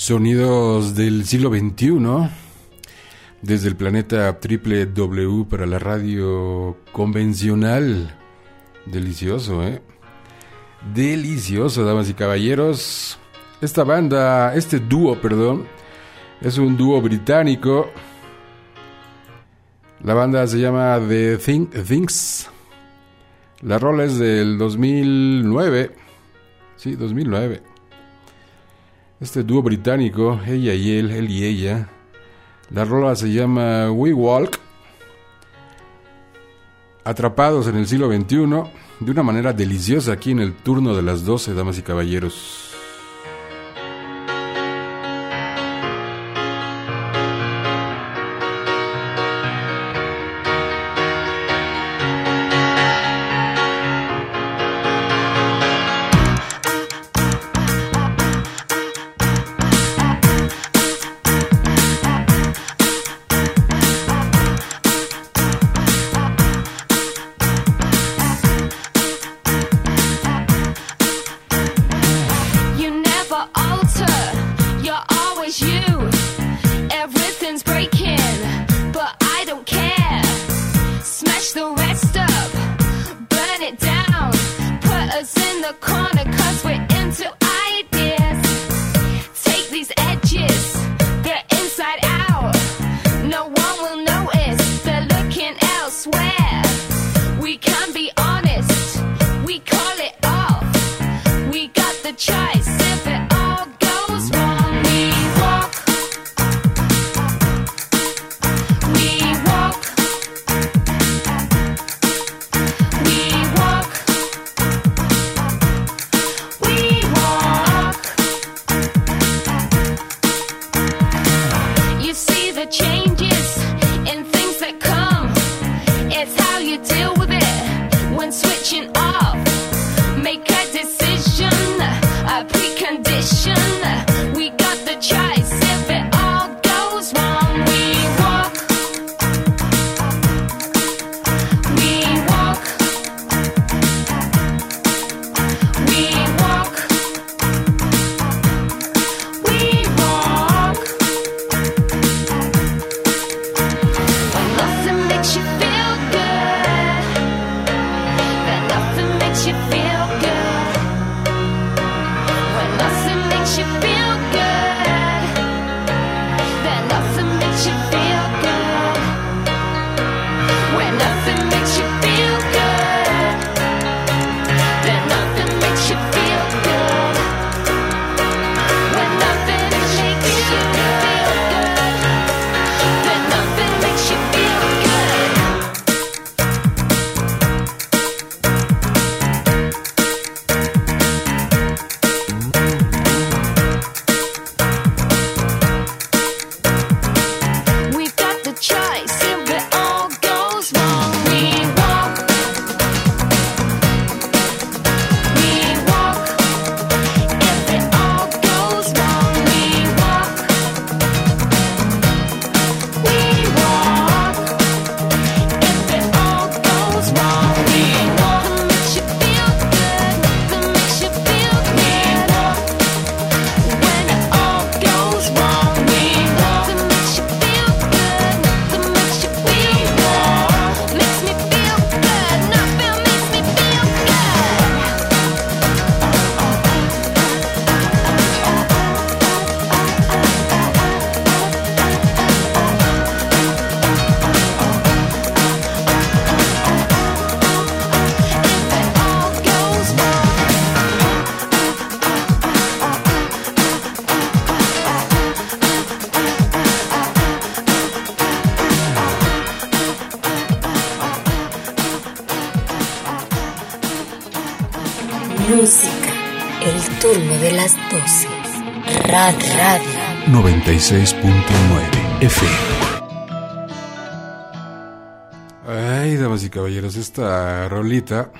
Sonidos del siglo XXI, desde el planeta triple W para la radio convencional. Delicioso, ¿eh? Delicioso, damas y caballeros. Esta banda, este dúo, perdón, es un dúo británico. La banda se llama The Think, Things. La rola es del 2009. Sí, 2009. Este dúo británico, ella y él, él y ella. La rola se llama We Walk. Atrapados en el siglo XXI, de una manera deliciosa aquí en el turno de las 12, damas y caballeros. 96.9 FM. Ay, damas y caballeros, esta rolita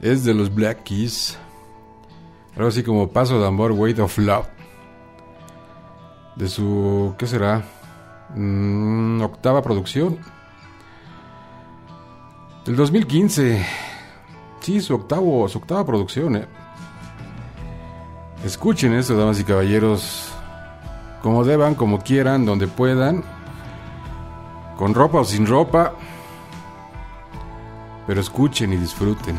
es de los Black Keys. Algo así como Paso de Amor, Weight of Love. De su, ¿qué será? Mm, octava producción. Del 2015. Sí, su octavo, su octava producción, eh. Escuchen esto, damas y caballeros, como deban, como quieran, donde puedan, con ropa o sin ropa, pero escuchen y disfruten.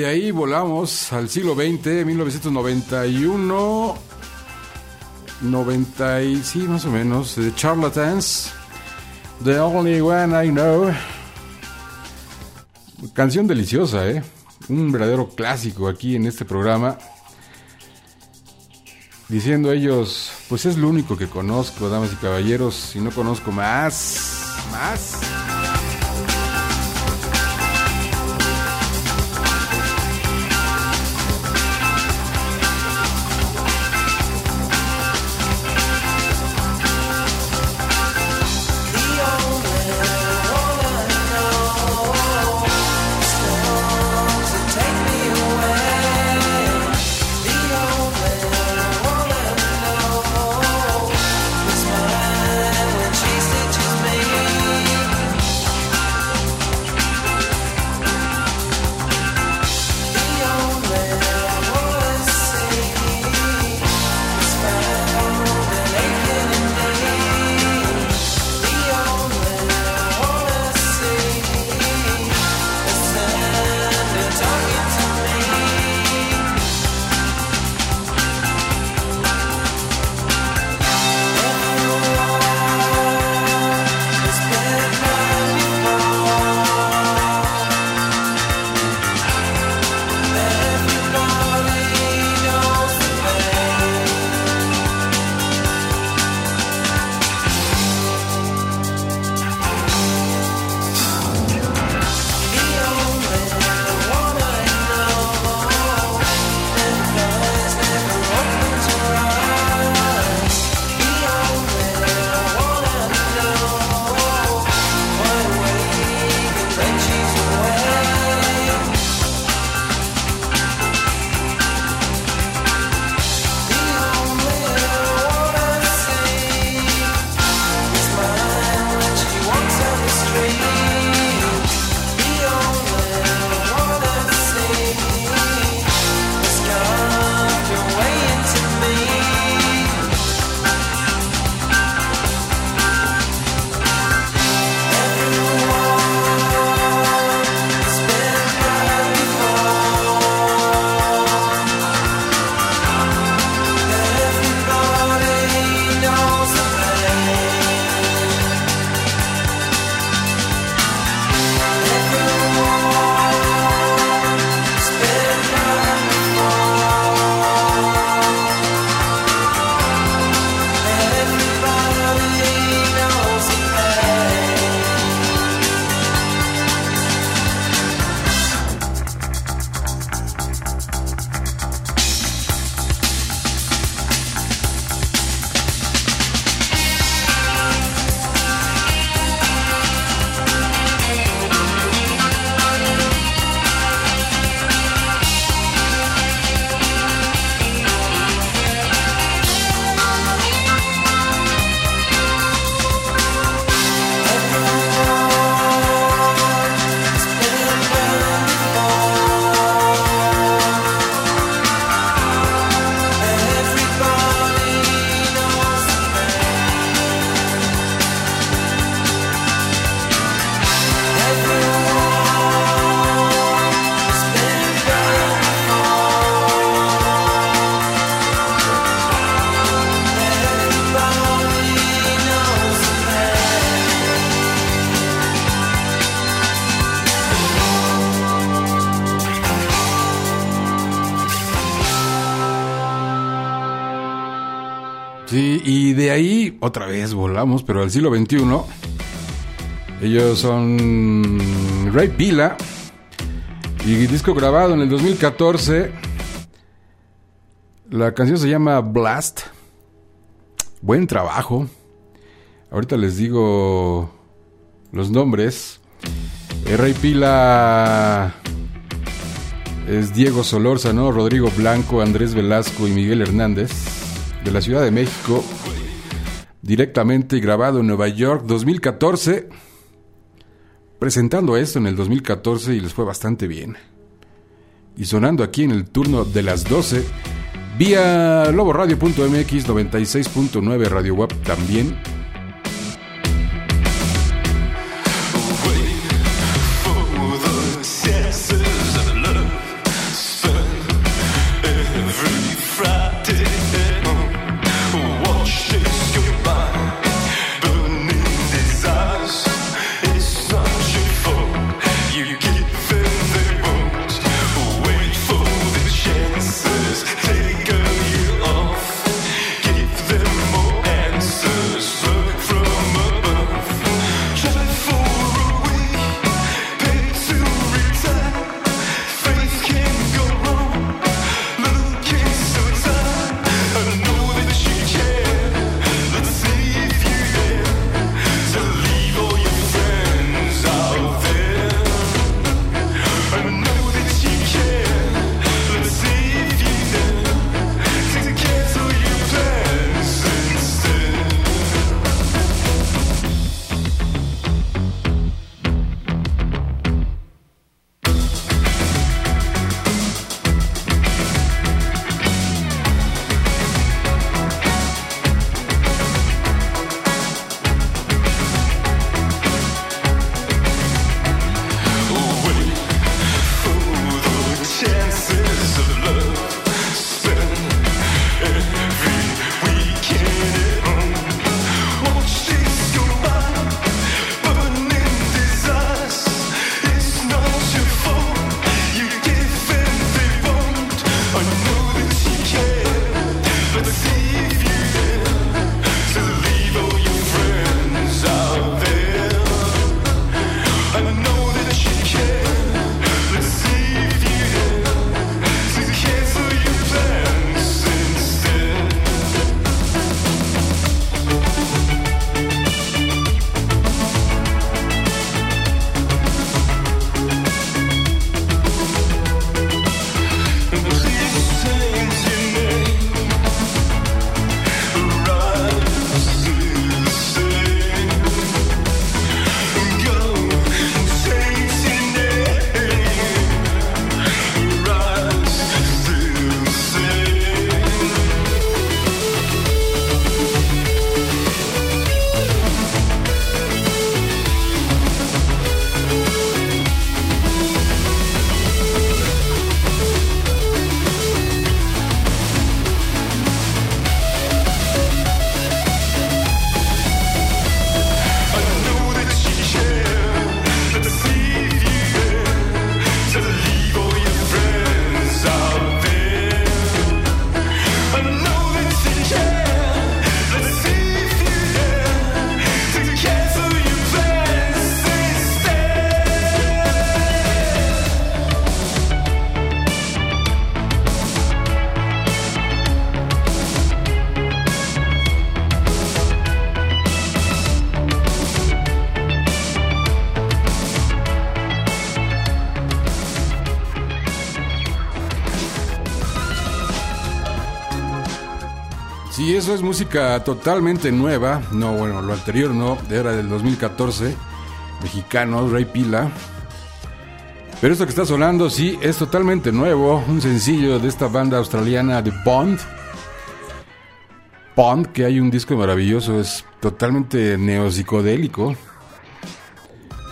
De ahí volamos al siglo XX, 1991, 90 y sí, más o menos, de Charlatans, The Only One I Know. Canción deliciosa, ¿eh? Un verdadero clásico aquí en este programa. Diciendo ellos, pues es lo único que conozco, damas y caballeros, y no conozco más, más. Otra vez volamos, pero al siglo XXI. Ellos son Ray Pila y disco grabado en el 2014. La canción se llama Blast. Buen trabajo. Ahorita les digo los nombres. Eh, Ray Pila es Diego Solórzano, Rodrigo Blanco, Andrés Velasco y Miguel Hernández de la Ciudad de México, directamente grabado en Nueva York 2014, presentando esto en el 2014 y les fue bastante bien. Y sonando aquí en el turno de las 12, vía loboradio.mx 96.9 Radio Web también. Es música totalmente nueva. No, bueno, lo anterior no, era del 2014. Mexicano, Ray Pila. Pero esto que está sonando, sí, es totalmente nuevo. Un sencillo de esta banda australiana de Bond. Bond, que hay un disco maravilloso, es totalmente neopsicodélico.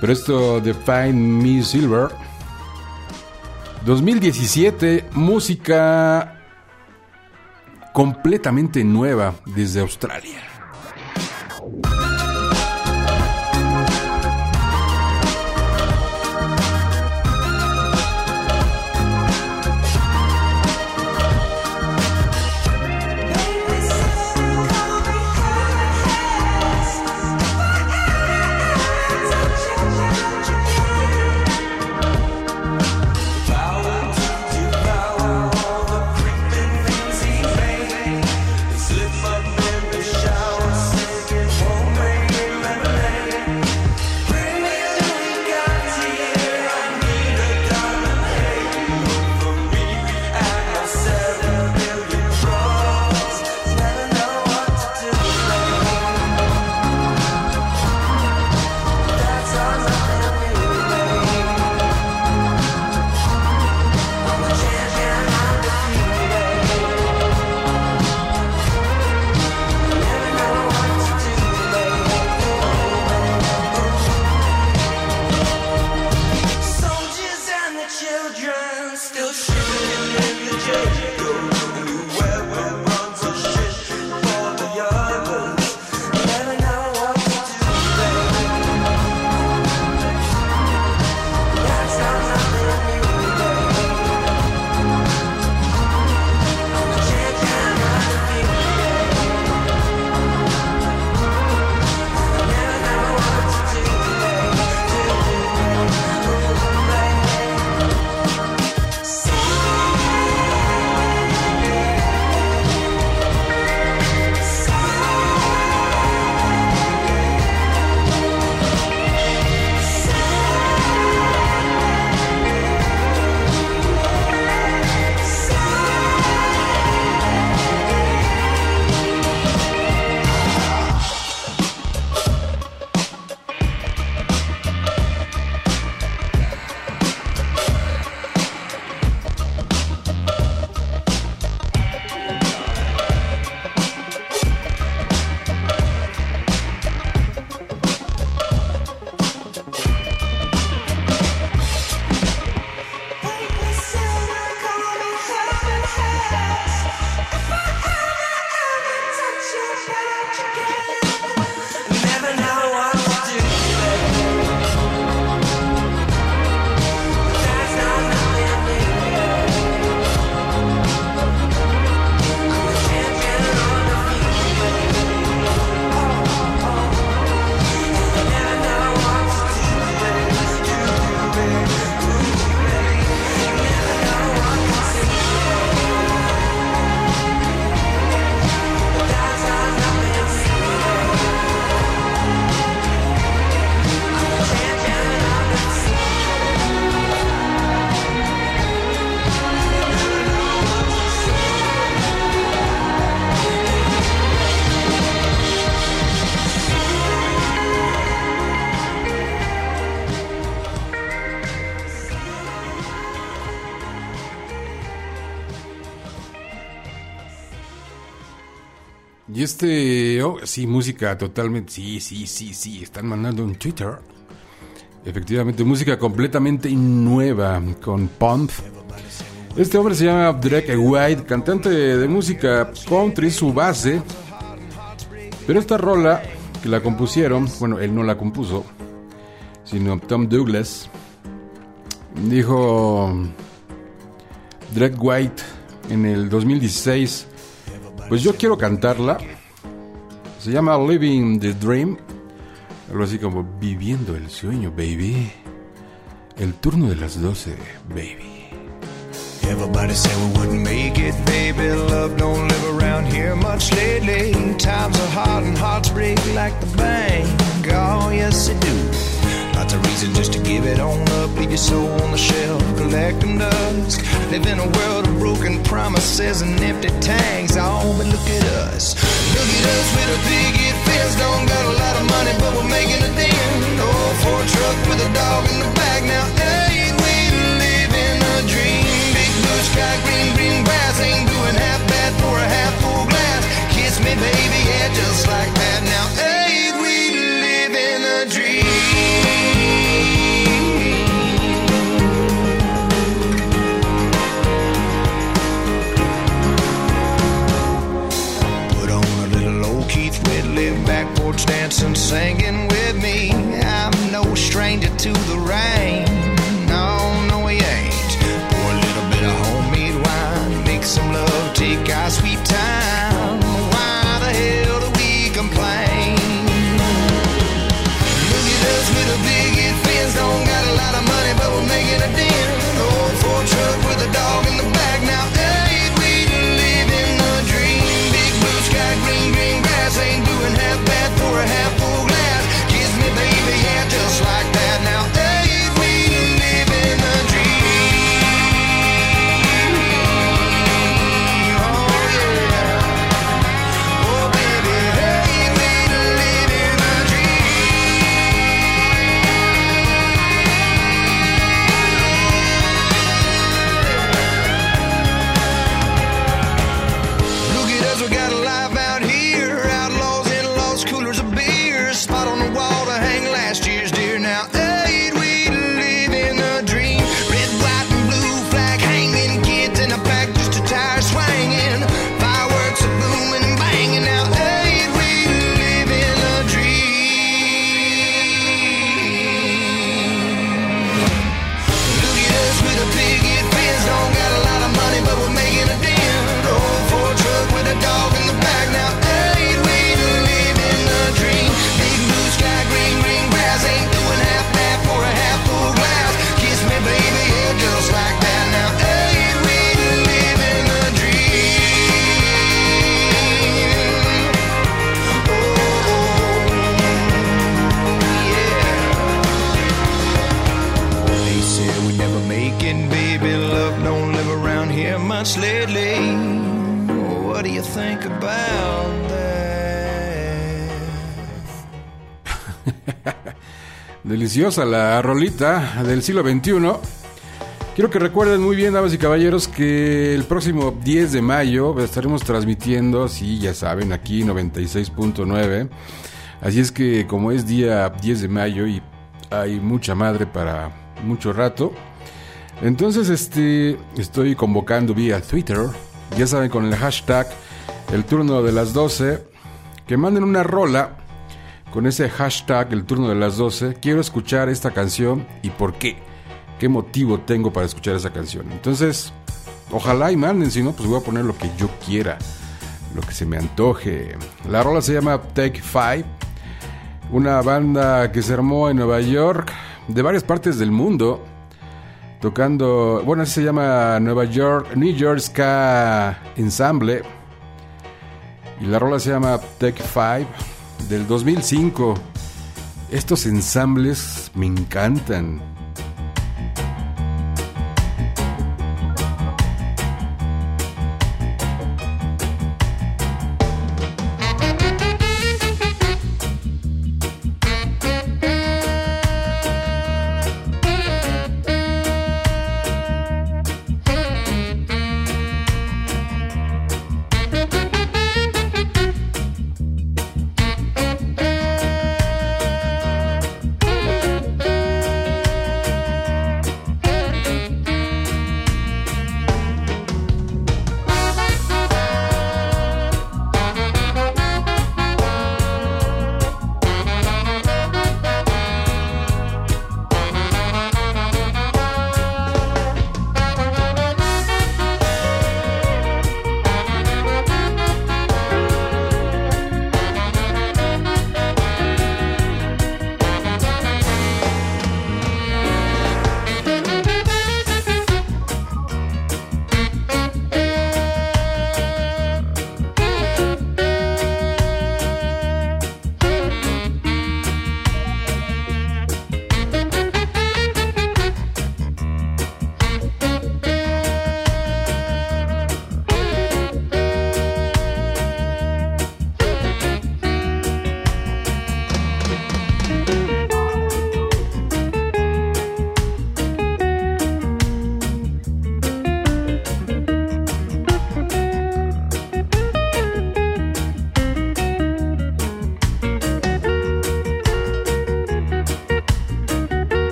Pero esto de Find Me Silver. 2017, música completamente nueva desde Australia. Sí, música totalmente, sí, sí, sí, sí, están mandando en Twitter. Efectivamente, música completamente nueva con Pump. Este hombre se llama Drake White, cantante de música country, su base. Pero esta rola que la compusieron, bueno, él no la compuso, sino Tom Douglas, dijo Drake White en el 2016 pues yo quiero cantarla. Se llama Living the Dream. Algo así como Viviendo el sueño, baby. El turno de las 12, baby. Everybody said we wouldn't make it, baby. Love don't live around here much lately. Times are hard and hearts break like the bank. Oh, yes, they do. Lots of reasons just to give it on up, leave your soul on the shelf, collecting dust. Live in a world of broken promises and empty tanks. Oh, but look at us. Look at us with a hit fence. Don't got a lot of money, but we're making a dent. Oh, for a truck with a dog in the back. Now, ain't we living a dream? Big blue sky, green, green grass. Ain't doing half bad for a half full glass. Kiss me, baby, yeah, just like that. Now, dancing, singing with me. I'm no stranger to the rain. Deliciosa la rolita del siglo XXI. Quiero que recuerden muy bien, damas y caballeros, que el próximo 10 de mayo estaremos transmitiendo, sí, ya saben, aquí 96.9. Así es que como es día 10 de mayo y hay mucha madre para mucho rato, entonces este estoy convocando vía Twitter, ya saben, con el hashtag el turno de las 12, que manden una rola con ese hashtag el turno de las 12. Quiero escuchar esta canción y por qué. ¿Qué motivo tengo para escuchar esa canción? Entonces, ojalá y manden, si no, pues voy a poner lo que yo quiera, lo que se me antoje. La rola se llama Take Five, una banda que se armó en Nueva York, de varias partes del mundo, tocando, bueno, así se llama Nueva York, New York Ska Ensemble. Y la rola se llama Take Five del 2005. Estos ensambles me encantan.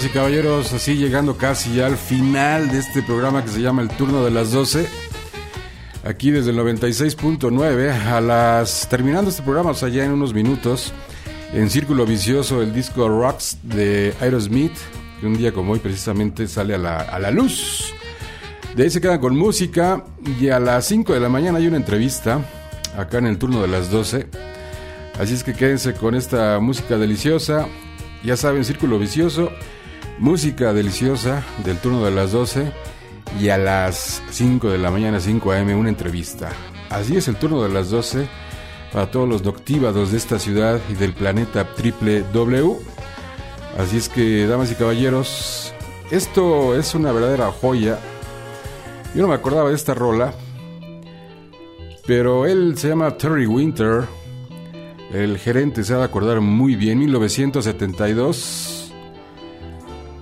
Damas y caballeros, así llegando casi ya al final de este programa que se llama El Turno de las 12. Aquí desde el 96.9 a las terminando este programa, o sea, ya en unos minutos en Círculo Vicioso el disco Rocks de Aerosmith, que un día como hoy precisamente sale a la, a la luz. De ahí se quedan con música y a las 5 de la mañana hay una entrevista acá en el turno de las 12. Así es que quédense con esta música deliciosa. Ya saben, Círculo Vicioso, música deliciosa del turno de las 12 y a las 5 de la mañana, 5 a.m., una entrevista. Así es el turno de las 12 para todos los noctívados de esta ciudad y del planeta triple W. Así es que, damas y caballeros, esto es una verdadera joya. Yo no me acordaba de esta rola, pero él se llama Terry Winter. El gerente se ha de acordar muy bien, 1972.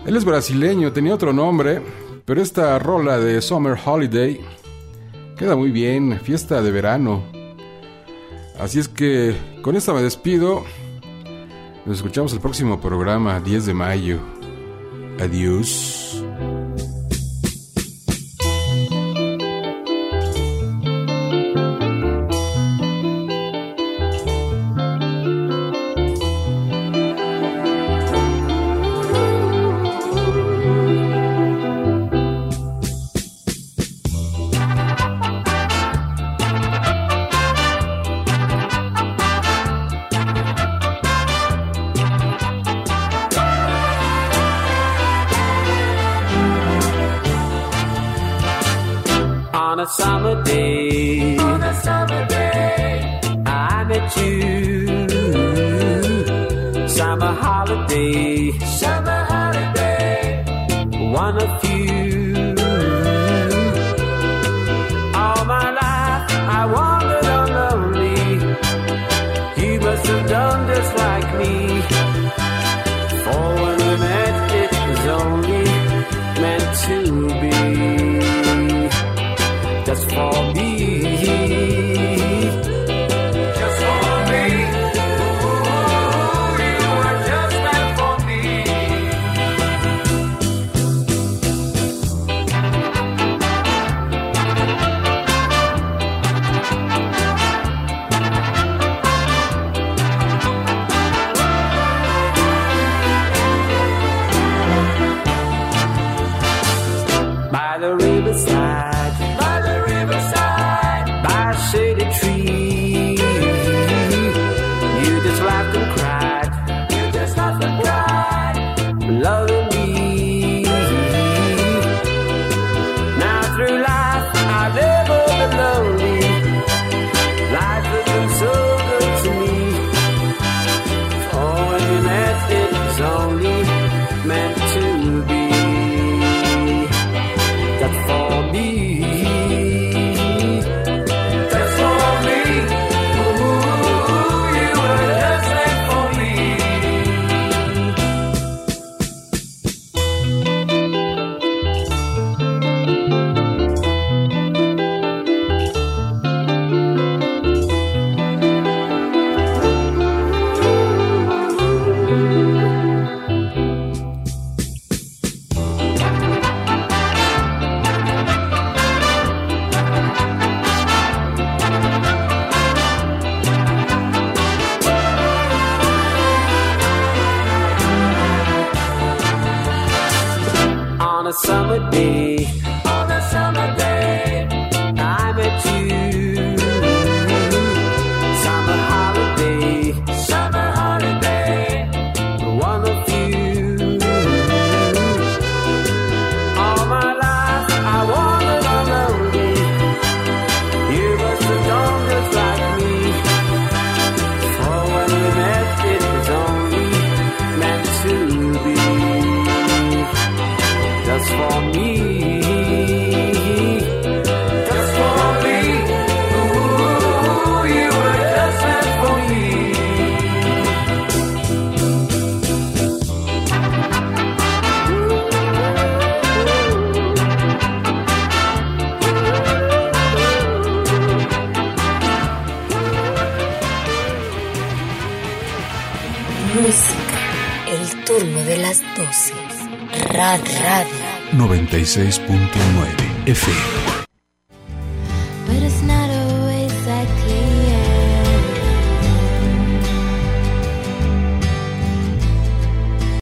Él es brasileño, tenía otro nombre, pero esta rola de Summer Holiday queda muy bien, fiesta de verano. Así es que con esta me despido. Nos escuchamos el próximo programa, 10 de mayo. Adiós. Holiday, 96.9 FM.